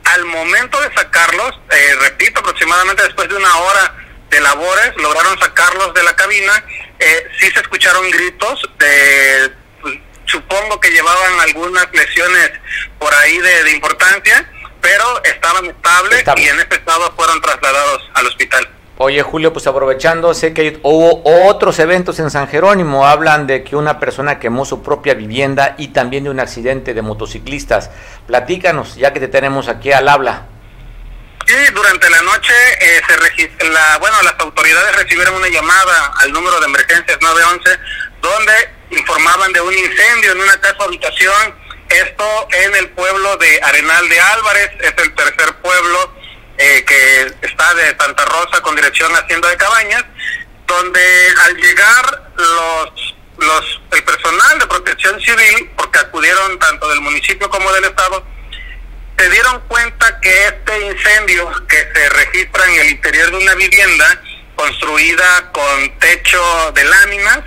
Al momento de sacarlos, eh, repito, aproximadamente después de una hora de labores, lograron sacarlos de la cabina. Eh, sí se escucharon gritos de, supongo que llevaban algunas lesiones por ahí de, de importancia, pero estaban estables Estable. y en este estado fueron trasladados al hospital. Oye, Julio, pues aprovechando, sé que hubo otros eventos en San Jerónimo. Hablan de que una persona quemó su propia vivienda y también de un accidente de motociclistas. Platícanos, ya que te tenemos aquí al habla. Sí, durante la noche eh, se la, bueno, las autoridades recibieron una llamada al número de emergencias 911 donde informaban de un incendio en una casa habitación, esto en el pueblo de Arenal de Álvarez, es el tercer pueblo eh, que está de Santa Rosa con dirección a Hacienda de Cabañas, donde al llegar los los el personal de protección civil, porque acudieron tanto del municipio como del estado, se dieron cuenta que este incendio que se registra en el interior de una vivienda construida con techo de láminas,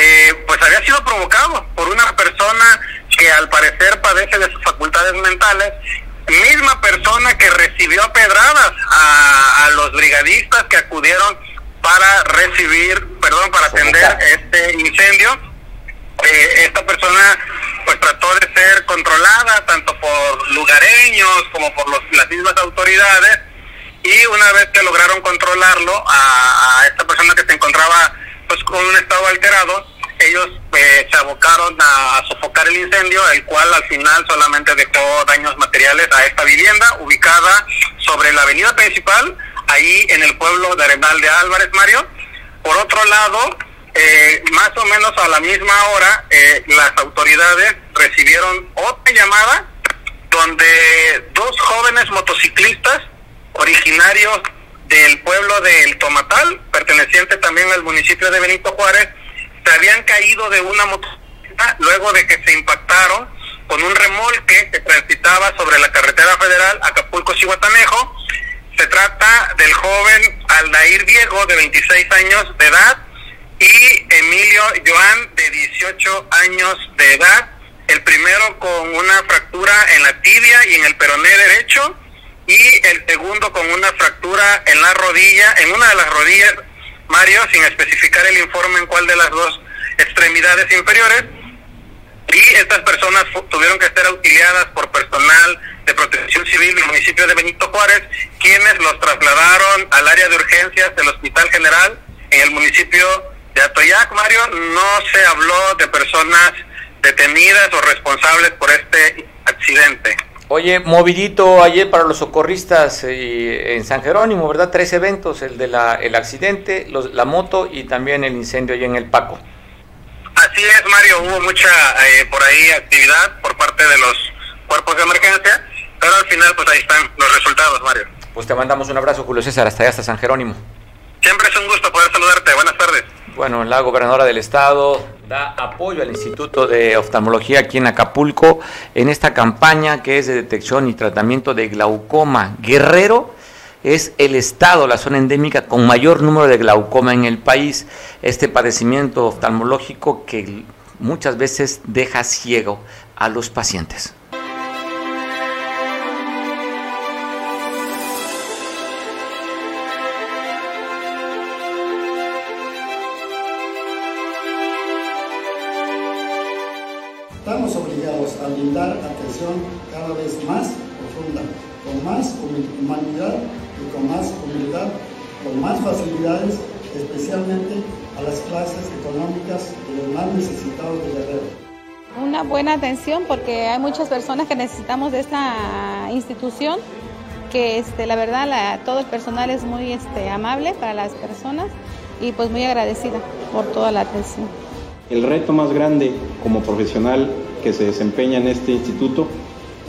eh, pues había sido provocado por una persona que al parecer padece de sus facultades mentales, misma persona que recibió a pedradas a, a los brigadistas que acudieron para recibir, perdón, para atender este incendio. Eh, esta persona pues trató de ser controlada tanto por lugareños como por los- las mismas autoridades y una vez que lograron controlarlo a, a esta persona que se encontraba pues con un estado alterado ellos eh, se abocaron a, sofocar el incendio el cual al final solamente dejó daños materiales a esta vivienda ubicada sobre la avenida principal ahí en el pueblo de Arenal de Álvarez Mario. Por otro lado eh, más o menos a la misma hora, eh, las autoridades recibieron otra llamada donde dos jóvenes motociclistas originarios del pueblo del Tomatal, perteneciente también al municipio de Benito Juárez, se habían caído de una motocicleta luego de que se impactaron con un remolque que transitaba sobre la carretera federal Acapulco-Cihuatanejo. Se trata del joven Aldair Diego, de 26 años de edad, y Emilio Joan, de 18 años de edad. El primero con una fractura en la tibia y en el peroné derecho, y el segundo con una fractura en la rodilla, en una de las rodillas, Mario, sin especificar el informe en cuál de las dos extremidades inferiores. Y estas personas tuvieron que ser auxiliadas por personal de protección civil del municipio de Benito Juárez, quienes los trasladaron al área de urgencias del Hospital General en el municipio de Atoyac. Mario, no se habló de personas detenidas o responsables por este accidente. Oye, movidito ayer para los socorristas eh, en San Jerónimo, ¿verdad? Tres eventos, el de la, el accidente, los- la moto y también el incendio allí en el Paco. Así es, Mario, hubo mucha eh, por ahí actividad por parte de los cuerpos de emergencia, pero al final pues ahí están los resultados, Mario. Pues te mandamos un abrazo, Julio César, hasta allá, hasta San Jerónimo. Siempre es un gusto poder saludarte. Buenas tardes. Bueno, la gobernadora del estado da apoyo al Instituto de Oftalmología aquí en Acapulco en esta campaña que es de detección y tratamiento de glaucoma. Guerrero es el estado, la zona endémica con mayor número de glaucoma en el país. Este padecimiento oftalmológico que muchas veces deja ciego a los pacientes. Atención porque hay muchas personas que necesitamos de esta institución, que este, la verdad la- todo el personal es muy este, amable para las personas y pues muy agradecida por toda la atención. El reto más grande como profesional que se desempeña en este instituto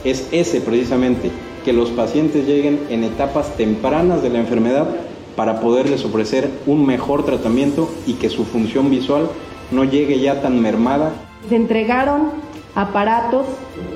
es ese precisamente, que los pacientes lleguen en etapas tempranas de la enfermedad para poderles ofrecer un mejor tratamiento y que su función visual no llegue ya tan mermada. Se entregaron aparatos,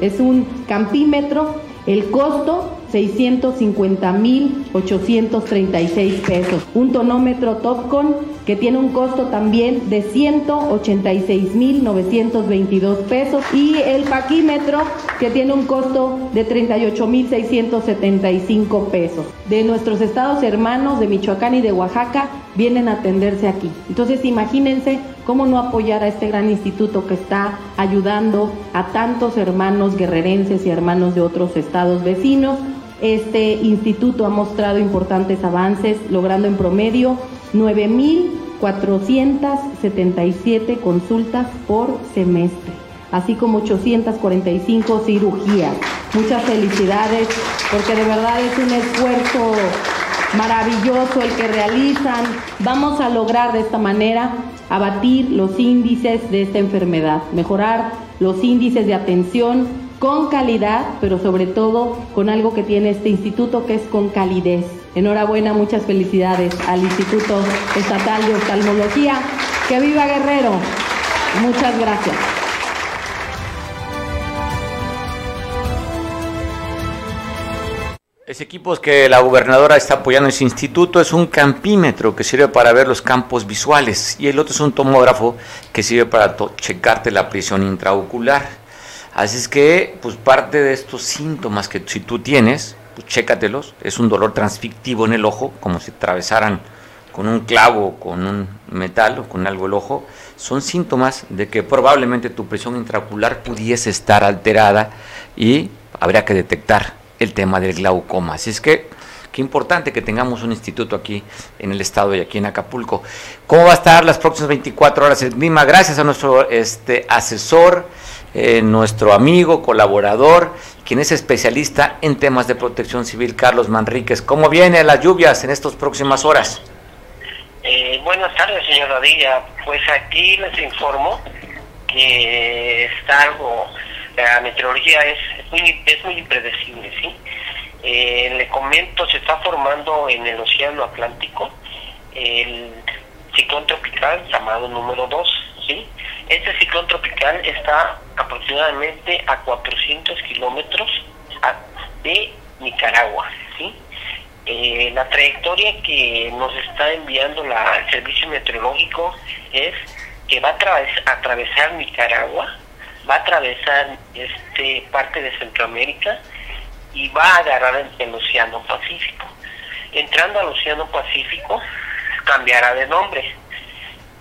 es un campímetro, el costo 650.836 pesos. Un tonómetro Topcon que tiene un costo también de 186.922 pesos y el paquímetro que tiene un costo de 38.675 pesos. De nuestros estados hermanos de Michoacán y de Oaxaca vienen a atenderse aquí. Entonces imagínense cómo no apoyar a este gran instituto que está ayudando a tantos hermanos guerrerenses y hermanos de otros estados vecinos este instituto ha mostrado importantes avances, logrando en promedio 9.477 consultas por semestre, así como 845 cirugías. Muchas felicidades, porque de verdad es un esfuerzo maravilloso el que realizan. Vamos a lograr de esta manera abatir los índices de esta enfermedad, mejorar los índices de atención con calidad, pero sobre todo con algo que tiene este instituto que es con calidez. Enhorabuena, muchas felicidades al Instituto Estatal de Oftalmología. ¡Que viva Guerrero! Muchas gracias. Ese equipo que la gobernadora está apoyando ese instituto es un campímetro que sirve para ver los campos visuales y el otro es un tomógrafo que sirve para checarte la presión intraocular. Así es que, pues parte de estos síntomas que si tú tienes, pues chécatelos. Es un dolor transfictivo en el ojo, como si atravesaran con un clavo, con un metal o con algo el ojo. Son síntomas de que probablemente tu presión intraocular pudiese estar alterada y habría que detectar el tema del glaucoma. Así es que, qué importante que tengamos un instituto aquí en el estado y aquí en Acapulco. ¿Cómo va a estar las próximas 24 horas el? Gracias a nuestro este, asesor eh, nuestro amigo, colaborador, quien es especialista en temas de protección civil, Carlos Manríquez. ¿Cómo vienen las lluvias en estas próximas horas? Eh, buenas tardes, señor Radilla. Pues aquí les informo que está algo, la meteorología es, muy, es muy impredecible, ¿sí? Eh, le comento, se está formando en el Océano Atlántico el ciclón tropical llamado número 2, ¿sí? Este ciclón tropical está aproximadamente a 400 kilómetros de Nicaragua. ¿sí? Eh, la trayectoria que nos está enviando la, el servicio meteorológico es que va a atravesar Nicaragua, va a atravesar este parte de Centroamérica y va a agarrar el Océano Pacífico. Entrando al Océano Pacífico, cambiará de nombre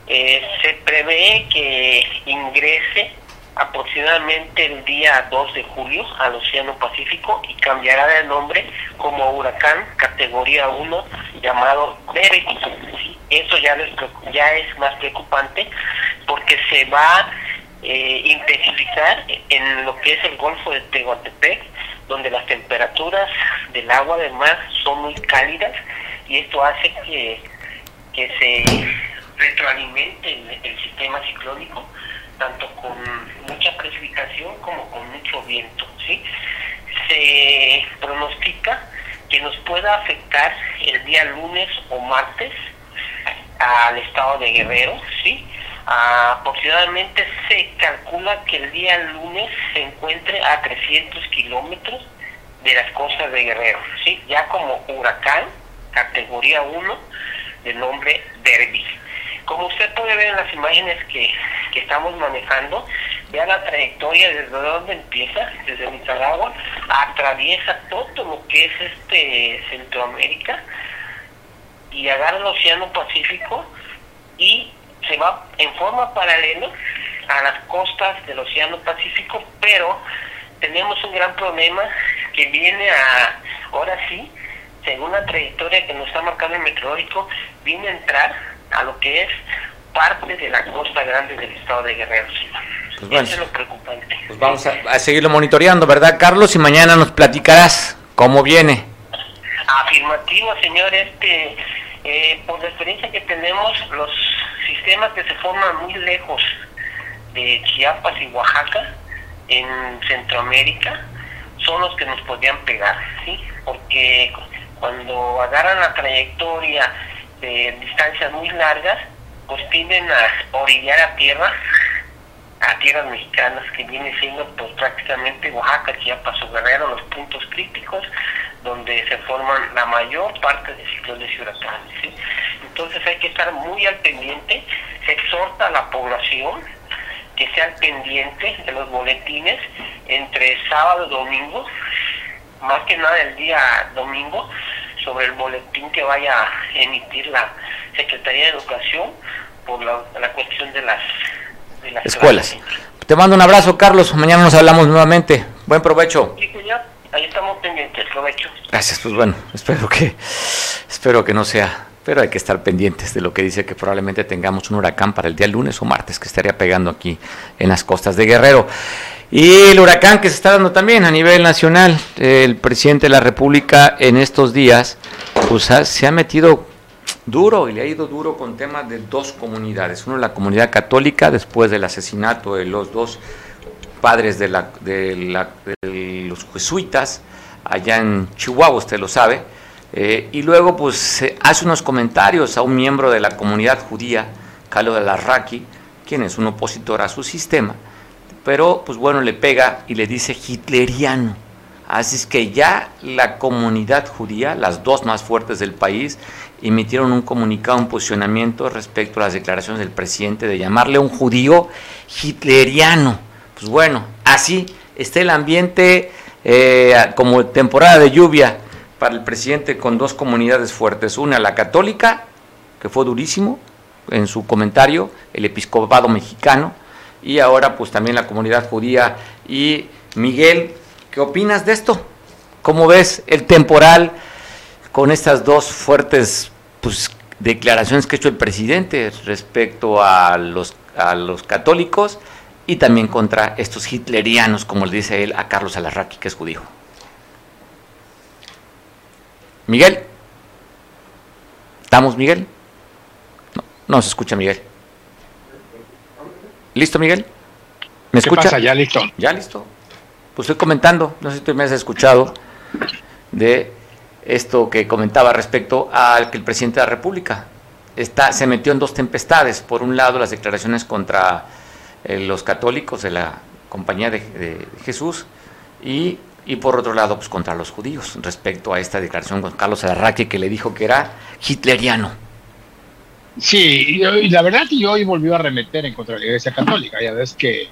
eh, se prevé que ingrese aproximadamente el día 2 de julio al Océano Pacífico y cambiará de nombre como huracán categoría 1 llamado Berry. Eso ya, ya es más preocupante porque se va eh, intensificar en lo que es el Golfo de Tehuantepec, donde las temperaturas del agua del mar son muy cálidas y esto hace que, que se retroalimente el, sistema ciclónico, tanto con mucha precipitación como con mucho viento. ¿sí? Se pronostica que nos pueda afectar el día lunes o martes al estado de Guerrero, ¿sí? Aproximadamente se calcula que el día lunes se encuentre a 300 kilómetros de las costas de Guerrero, ¿sí? ya como huracán, categoría 1, de nombre Derby. Como usted puede ver en las imágenes que, estamos manejando, vea la trayectoria desde donde empieza, desde Nicaragua, atraviesa todo lo que es este Centroamérica y agarra el Océano Pacífico y se va en forma paralela a las costas del Océano Pacífico, pero tenemos un gran problema que viene a, ahora sí, según la trayectoria que nos está marcando el meteorológico, viene a entrar a lo que es parte de la costa grande del estado de Guerrero. Pues Eso es lo preocupante. Pues vamos a, seguirlo monitoreando, ¿verdad, Carlos? Y mañana nos platicarás cómo viene. Afirmativo, señor. Este, eh, por la experiencia que tenemos, los sistemas que se forman muy lejos de Chiapas y Oaxaca en Centroamérica son los que nos podían pegar, ¿sí? Porque cuando agarran la trayectoria de distancias muy largas, pues tienden a orillar a tierra, a tierras mexicanas, que viene siendo pues prácticamente Oaxaca, Chiapas o Guerrero, los puntos críticos donde se forman la mayor parte de ciclones y huracanes. Entonces hay que estar muy al pendiente, se exhorta a la población que sea al pendiente de los boletines entre sábado y domingo, más que nada el día domingo, sobre el boletín que vaya a emitir la Secretaría de Educación por la cuestión de las, las Escuelas. Te mando un abrazo, Carlos. Mañana nos hablamos nuevamente. Buen provecho. Sí, señor. Ahí estamos pendientes. Provecho. Gracias, pues bueno, espero que, espero que no sea, pero hay que estar pendientes de lo que dice que probablemente tengamos un huracán para el día lunes o martes que estaría pegando aquí en las costas de Guerrero. Y el huracán que se está dando también a nivel nacional, el presidente de la República en estos días, pues ha- se ha metido duro y le ha ido duro con temas de dos comunidades. Uno, la comunidad católica, después del asesinato de los dos padres de, la, de, la- de los jesuitas allá en Chihuahua, usted lo sabe. Eh, y luego, pues, hace unos comentarios a un miembro de la comunidad judía, Carlos de Larraqui, quien es un opositor a su sistema, pero, pues bueno, le pega y le dice hitleriano. Así es que ya la comunidad judía, las dos más fuertes del país, emitieron un comunicado, un posicionamiento respecto a las declaraciones del presidente de llamarle un judío hitleriano. Pues bueno, así está el ambiente eh, como temporada de lluvia para el presidente con dos comunidades fuertes. Una, la católica, que fue durísimo en su comentario, el episcopado mexicano, y ahora pues también la comunidad judía. Y Miguel, ¿qué opinas de esto? ¿Cómo ves el temporal con estas dos fuertes pues, declaraciones que ha hecho el presidente respecto a los, a los católicos y también contra estos hitlerianos, como le dice él a Carlos Alarraqui, que es judío? Miguel. ¿Estamos, Miguel? No, no se escucha, Miguel. ¿Listo, Miguel? ¿Me ¿Qué escucha? pasa? Ya listo. Ya listo. Pues estoy comentando, no sé si tú me has escuchado, de esto que comentaba respecto al que el presidente de la República está, se metió en dos tempestades. Por un lado, las declaraciones contra eh, los católicos de la Compañía de, Jesús y, y por otro lado, pues contra los judíos respecto a esta declaración con Carlos Alarraqui que le dijo que era hitleriano. Sí, y la verdad que hoy volvió a remeter en contra de la Iglesia Católica. Ya ves que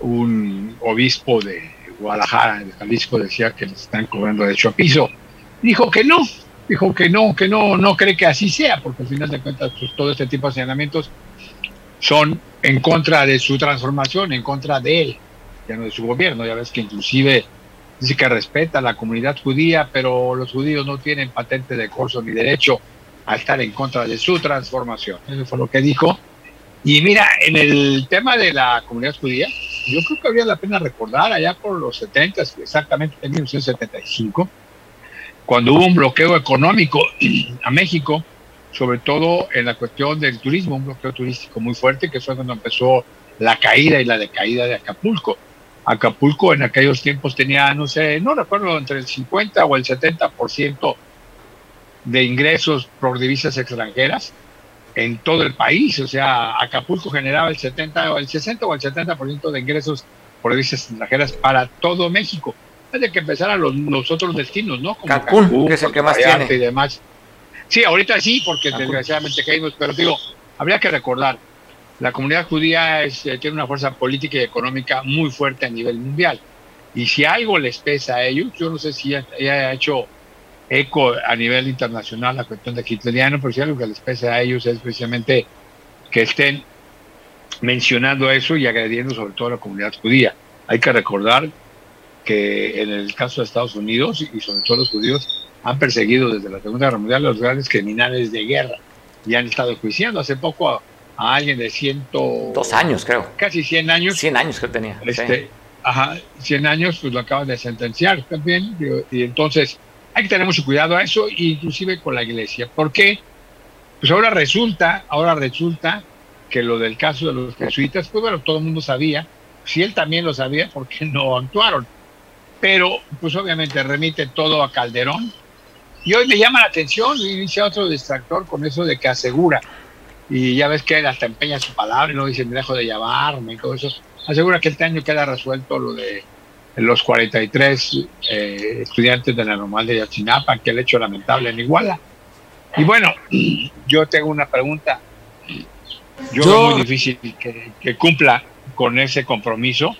un obispo de Guadalajara, de Jalisco, decía que les están cobrando derecho a piso. Dijo que no, dijo que no, que no, no cree que así sea, porque al final de cuentas pues, todo este tipo de señalamientos son en contra de su transformación, en contra de él, ya no de su gobierno. Ya ves que inclusive dice que respeta a la comunidad judía, pero los judíos no tienen patente de curso ni derecho a estar en contra de su transformación. Eso fue lo que dijo. Y mira, en el tema de la comunidad judía, yo creo que habría la pena recordar allá por los 70, exactamente en 1975, cuando hubo un bloqueo económico a México, sobre todo en la cuestión del turismo, un bloqueo turístico muy fuerte, que fue cuando empezó la caída y la decaída de Acapulco. Acapulco en aquellos tiempos tenía, no sé, no recuerdo, entre el 50 o el 70% de ingresos por divisas extranjeras en todo el país. O sea, Acapulco generaba el 70 o el 60 o el 70% de ingresos por divisas extranjeras para todo México. De que empezaran los, los otros destinos, ¿no? Como Cancún, que es el que más tiene. Y demás. Sí, ahorita sí, porque Cancún. desgraciadamente caímos, pero digo, habría que recordar, la comunidad judía es, eh, tiene una fuerza política y económica muy fuerte a nivel mundial. Y si algo les pesa a ellos, yo no sé si ya, ya ha hecho eco a nivel internacional la cuestión de hitleriano, pero si algo que les pesa a ellos es precisamente que estén mencionando eso y agrediendo sobre todo a la comunidad judía. Hay que recordar que en el caso de Estados Unidos y sobre todo los judíos han perseguido desde la Segunda Guerra Mundial a los grandes criminales de guerra y han estado juiciando hace poco a, a alguien de ciento... Dos años, creo. Casi 100 años. 100 años que tenía. sí. Este, Ajá, 100 años, pues lo acaban de sentenciar también. Y entonces hay que tener mucho cuidado a eso, inclusive con la iglesia. ¿Por qué? Pues ahora resulta, ahora resulta que lo del caso de los jesuitas, pues bueno, todo el mundo sabía, si él también lo sabía, ¿por qué no actuaron? Pero, pues obviamente remite todo a Calderón. Y hoy me llama la atención, y dice otro distractor con eso de que asegura. Y ya ves que él hasta empeña su palabra y no dice, me dejo de llamarme y todo eso. Asegura que este año queda resuelto lo de los 43 eh, estudiantes de la normal de Yachinapa, que el hecho lamentable en Iguala. Y bueno, yo tengo una pregunta. Yo, veo muy difícil que, que, cumpla con ese compromiso,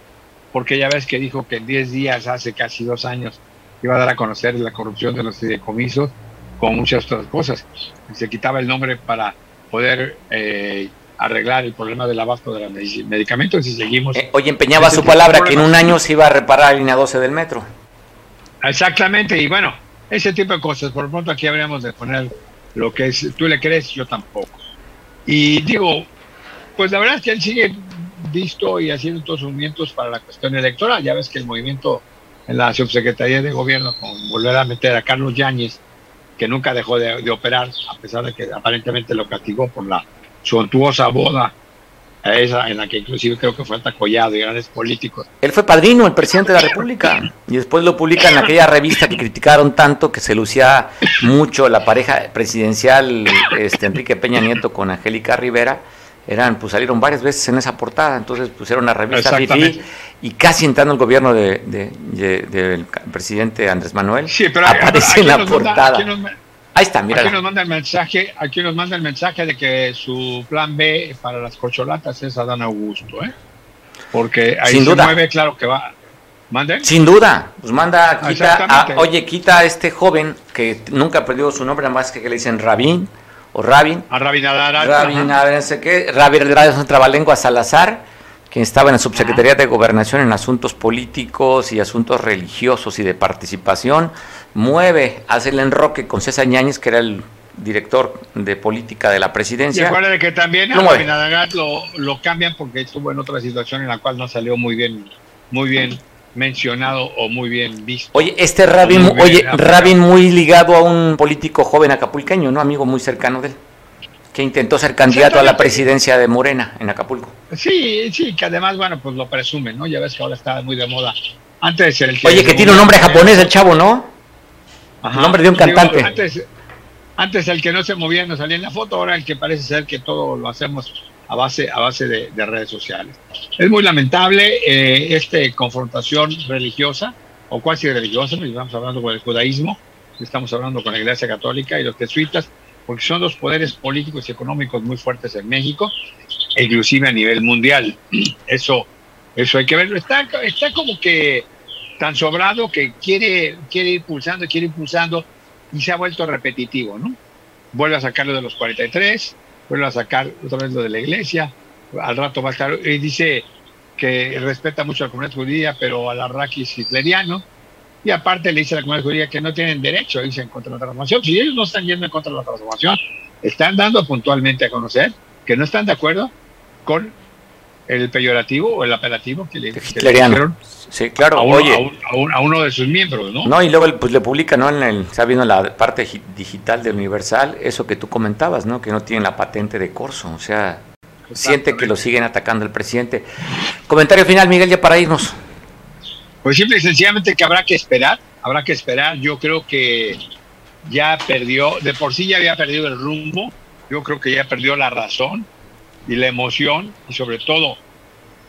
porque ya ves que dijo que en 10 días, hace casi dos años, iba a dar a conocer la corrupción de los fideicomisos con muchas otras cosas. Se quitaba el nombre para poder eh, arreglar el problema del abasto de los medicamentos y seguimos. Eh, hoy empeñaba su palabra que en un año se iba a reparar la línea 12 del metro. Exactamente, y bueno, ese tipo de cosas. Por lo pronto aquí habríamos de poner lo que es, tú le crees, yo tampoco. Y digo, pues la verdad es que él sigue visto y haciendo todos sus movimientos para la cuestión electoral. Ya ves que el movimiento en la subsecretaría de gobierno con volver a meter a Carlos Yáñez, que nunca dejó de, operar, a pesar de que aparentemente lo castigó por la suntuosa boda esa en la que inclusive creo que fue Collado y grandes políticos. Él fue padrino, el presidente de la República, y después lo publica en aquella revista que criticaron tanto que se lucía mucho la pareja presidencial este, Enrique Peña Nieto con Angélica Rivera. Eran, pues salieron varias veces en esa portada, entonces pusieron la revista Fifi y casi entrando el gobierno de, del presidente Andrés Manuel, sí, pero aparece en la portada. Ahí está, mira. Aquí nos manda el mensaje, aquí nos manda el mensaje de que su plan B para las cocholatas es Adán Augusto, ¿eh? Porque ahí Sin se duda. mueve, claro que va. ¿Mande? Sin duda, pues manda, quita, a, oye, quita a este joven que nunca perdió su nombre, nada más que, que le dicen Rabín o Rabin. A Rabin Adara. Rabin, a ver, no sé qué, Rabin es un trabalengua Salazar, quien estaba en la subsecretaría de Gobernación en asuntos políticos y asuntos religiosos y de participación, mueve, hace el enroque con César Ñáñez, que era el director de política de la Y presidencia. acuérdate que también a. Rabin Adara lo, lo cambian porque estuvo en otra situación en la cual no salió muy bien, muy bien mencionado o muy bien visto. Oye, este Rabin, Muy oye. Rabin muy ligado a un político joven acapulqueño, ¿no? Amigo muy cercano de él, que intentó ser candidato a la presidencia de Morena en Acapulco. Sí, sí, que además, bueno, pues lo presumen, ¿no? Ya ves que ahora está muy de moda. Antes el Oye, que tiene un nombre japonés el chavo, ¿no? Ajá. El nombre de un Digo, cantante. antes, antes el que no se movía no salía en la foto, ahora el que parece ser que todo lo hacemos a base, a base de, de redes sociales. Es muy lamentable eh, esta confrontación religiosa o cuasi religiosa, porque estamos hablando con el judaísmo, estamos hablando con la Iglesia Católica y los jesuitas, porque son dos poderes políticos y económicos muy fuertes en México, e inclusive a nivel mundial. Eso, eso hay que verlo. Está, está como que tan sobrado que quiere, quiere ir pulsando, quiere ir pulsando y se ha vuelto repetitivo, ¿no? Vuelve a sacarlo de los 43, vuelve a sacar otra vez lo de la iglesia, al rato va a estar, y dice que respeta mucho a la comunidad judía, pero al arraquis hitleriano, y aparte le dice a la comunidad judía que no tienen derecho a irse en contra de la transformación. Si ellos no están yendo en contra de la transformación, están dando puntualmente a conocer que no están de acuerdo con el peyorativo o el apelativo que le, que le Sí, claro. a uno, Oye, a un- a un- a uno de sus miembros, ¿no? No, y luego pues le publica, ¿no? En el, está viendo la parte gi- digital de Universal, eso que tú comentabas, ¿no? Que no tienen la patente de corso, o sea, siente que lo siguen atacando el presidente. Comentario final, Miguel, ya para irnos. Pues simple y sencillamente que habrá que esperar, habrá que esperar. Yo creo que ya perdió, de por sí ya había perdido el rumbo, yo creo que ya perdió la razón y la emoción y sobre todo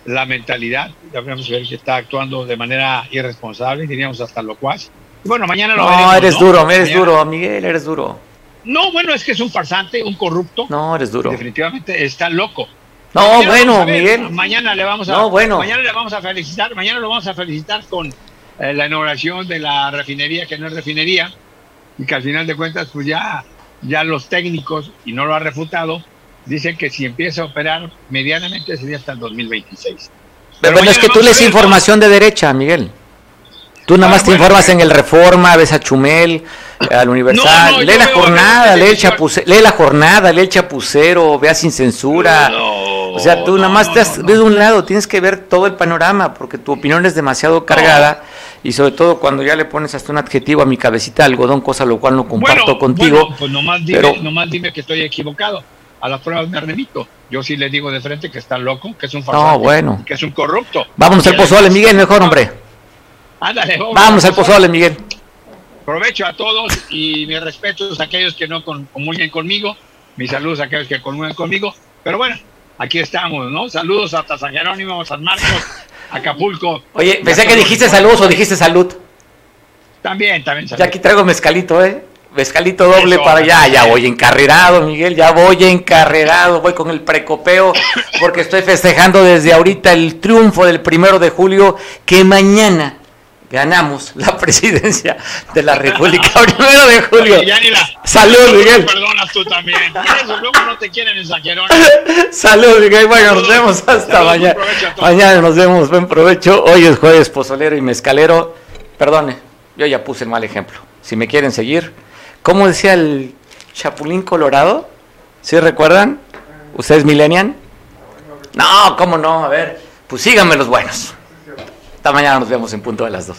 la mentalidad. Ya a ver que está actuando de manera irresponsable, diríamos hasta locuaz. Y bueno, mañana lo No, veremos, eres ¿no? duro, eres Mañana- duro, Miguel, eres duro. No, bueno, es que es un farsante, un corrupto. No, eres duro. Definitivamente está loco. No, Mañana bueno, ver, Miguel. Mañana le vamos a No, bueno. mañana le vamos a felicitar, mañana lo vamos a felicitar con eh, la inauguración de la refinería que no es refinería y que al final de cuentas pues ya ya los técnicos y no lo ha refutado dicen que si empieza a operar medianamente sería hasta el 2026. Pero, mañana es que tú lees información de derecha, Miguel. Tú nada Ah, más te bueno, informas en el Reforma, ves a Chumel, eh, al Universal, No, no, lee la jornada, lee chapucero, lee la jornada, lee el chapucero, vea sin censura. o sea, tú nada más te has- ves de un lado, tienes que ver todo el panorama, porque tu opinión es demasiado cargada, y sobre todo cuando ya le pones hasta un adjetivo a mi cabecita algodón, cosa lo cual no comparto Bueno, contigo. bueno, pues nomás dime, pero- nomás dime que estoy equivocado. A las pruebas me remito. Yo sí le digo de frente que está loco, que es un No, farsante, bueno. que es un corrupto. Vámonos al pozole, Miguel, mejor, hombre. Ándale, Vámonos al pozole, Miguel. Provecho a todos y mis respetos a aquellos que no comulguen conmigo, mis saludos a aquellos que comulguen conmigo. Pero bueno, aquí estamos, ¿no? Saludos hasta San Jerónimo, San Marcos, Acapulco. Oye, pensé que dijiste saludos o dijiste salud. También, también. Ya aquí traigo mezcalito, ¿eh? Mezcalito doble Eso, para allá. Ya voy encarrerado, Miguel. Ya voy encarrerado. Voy con el precopeo porque estoy festejando desde ahorita el triunfo del primero de julio que mañana ganamos la presidencia de la República. Primero de julio. Oye, la- Salud, Miguel. Perdonas tú también. Por eso luego no te quieren en San Jerónimo. Salud, Miguel. Bueno, nos vemos hasta mañana. Mañana nos vemos. Buen provecho. Hoy es jueves pozolero y mezcalero. Perdone, yo ya puse el mal ejemplo. Si me quieren seguir, ¿cómo decía el Chapulín Colorado? ¿Sí recuerdan? ¿Ustedes millennial? No, ¿cómo no? A ver, pues síganme los buenos. Hasta mañana nos vemos en punto de las dos.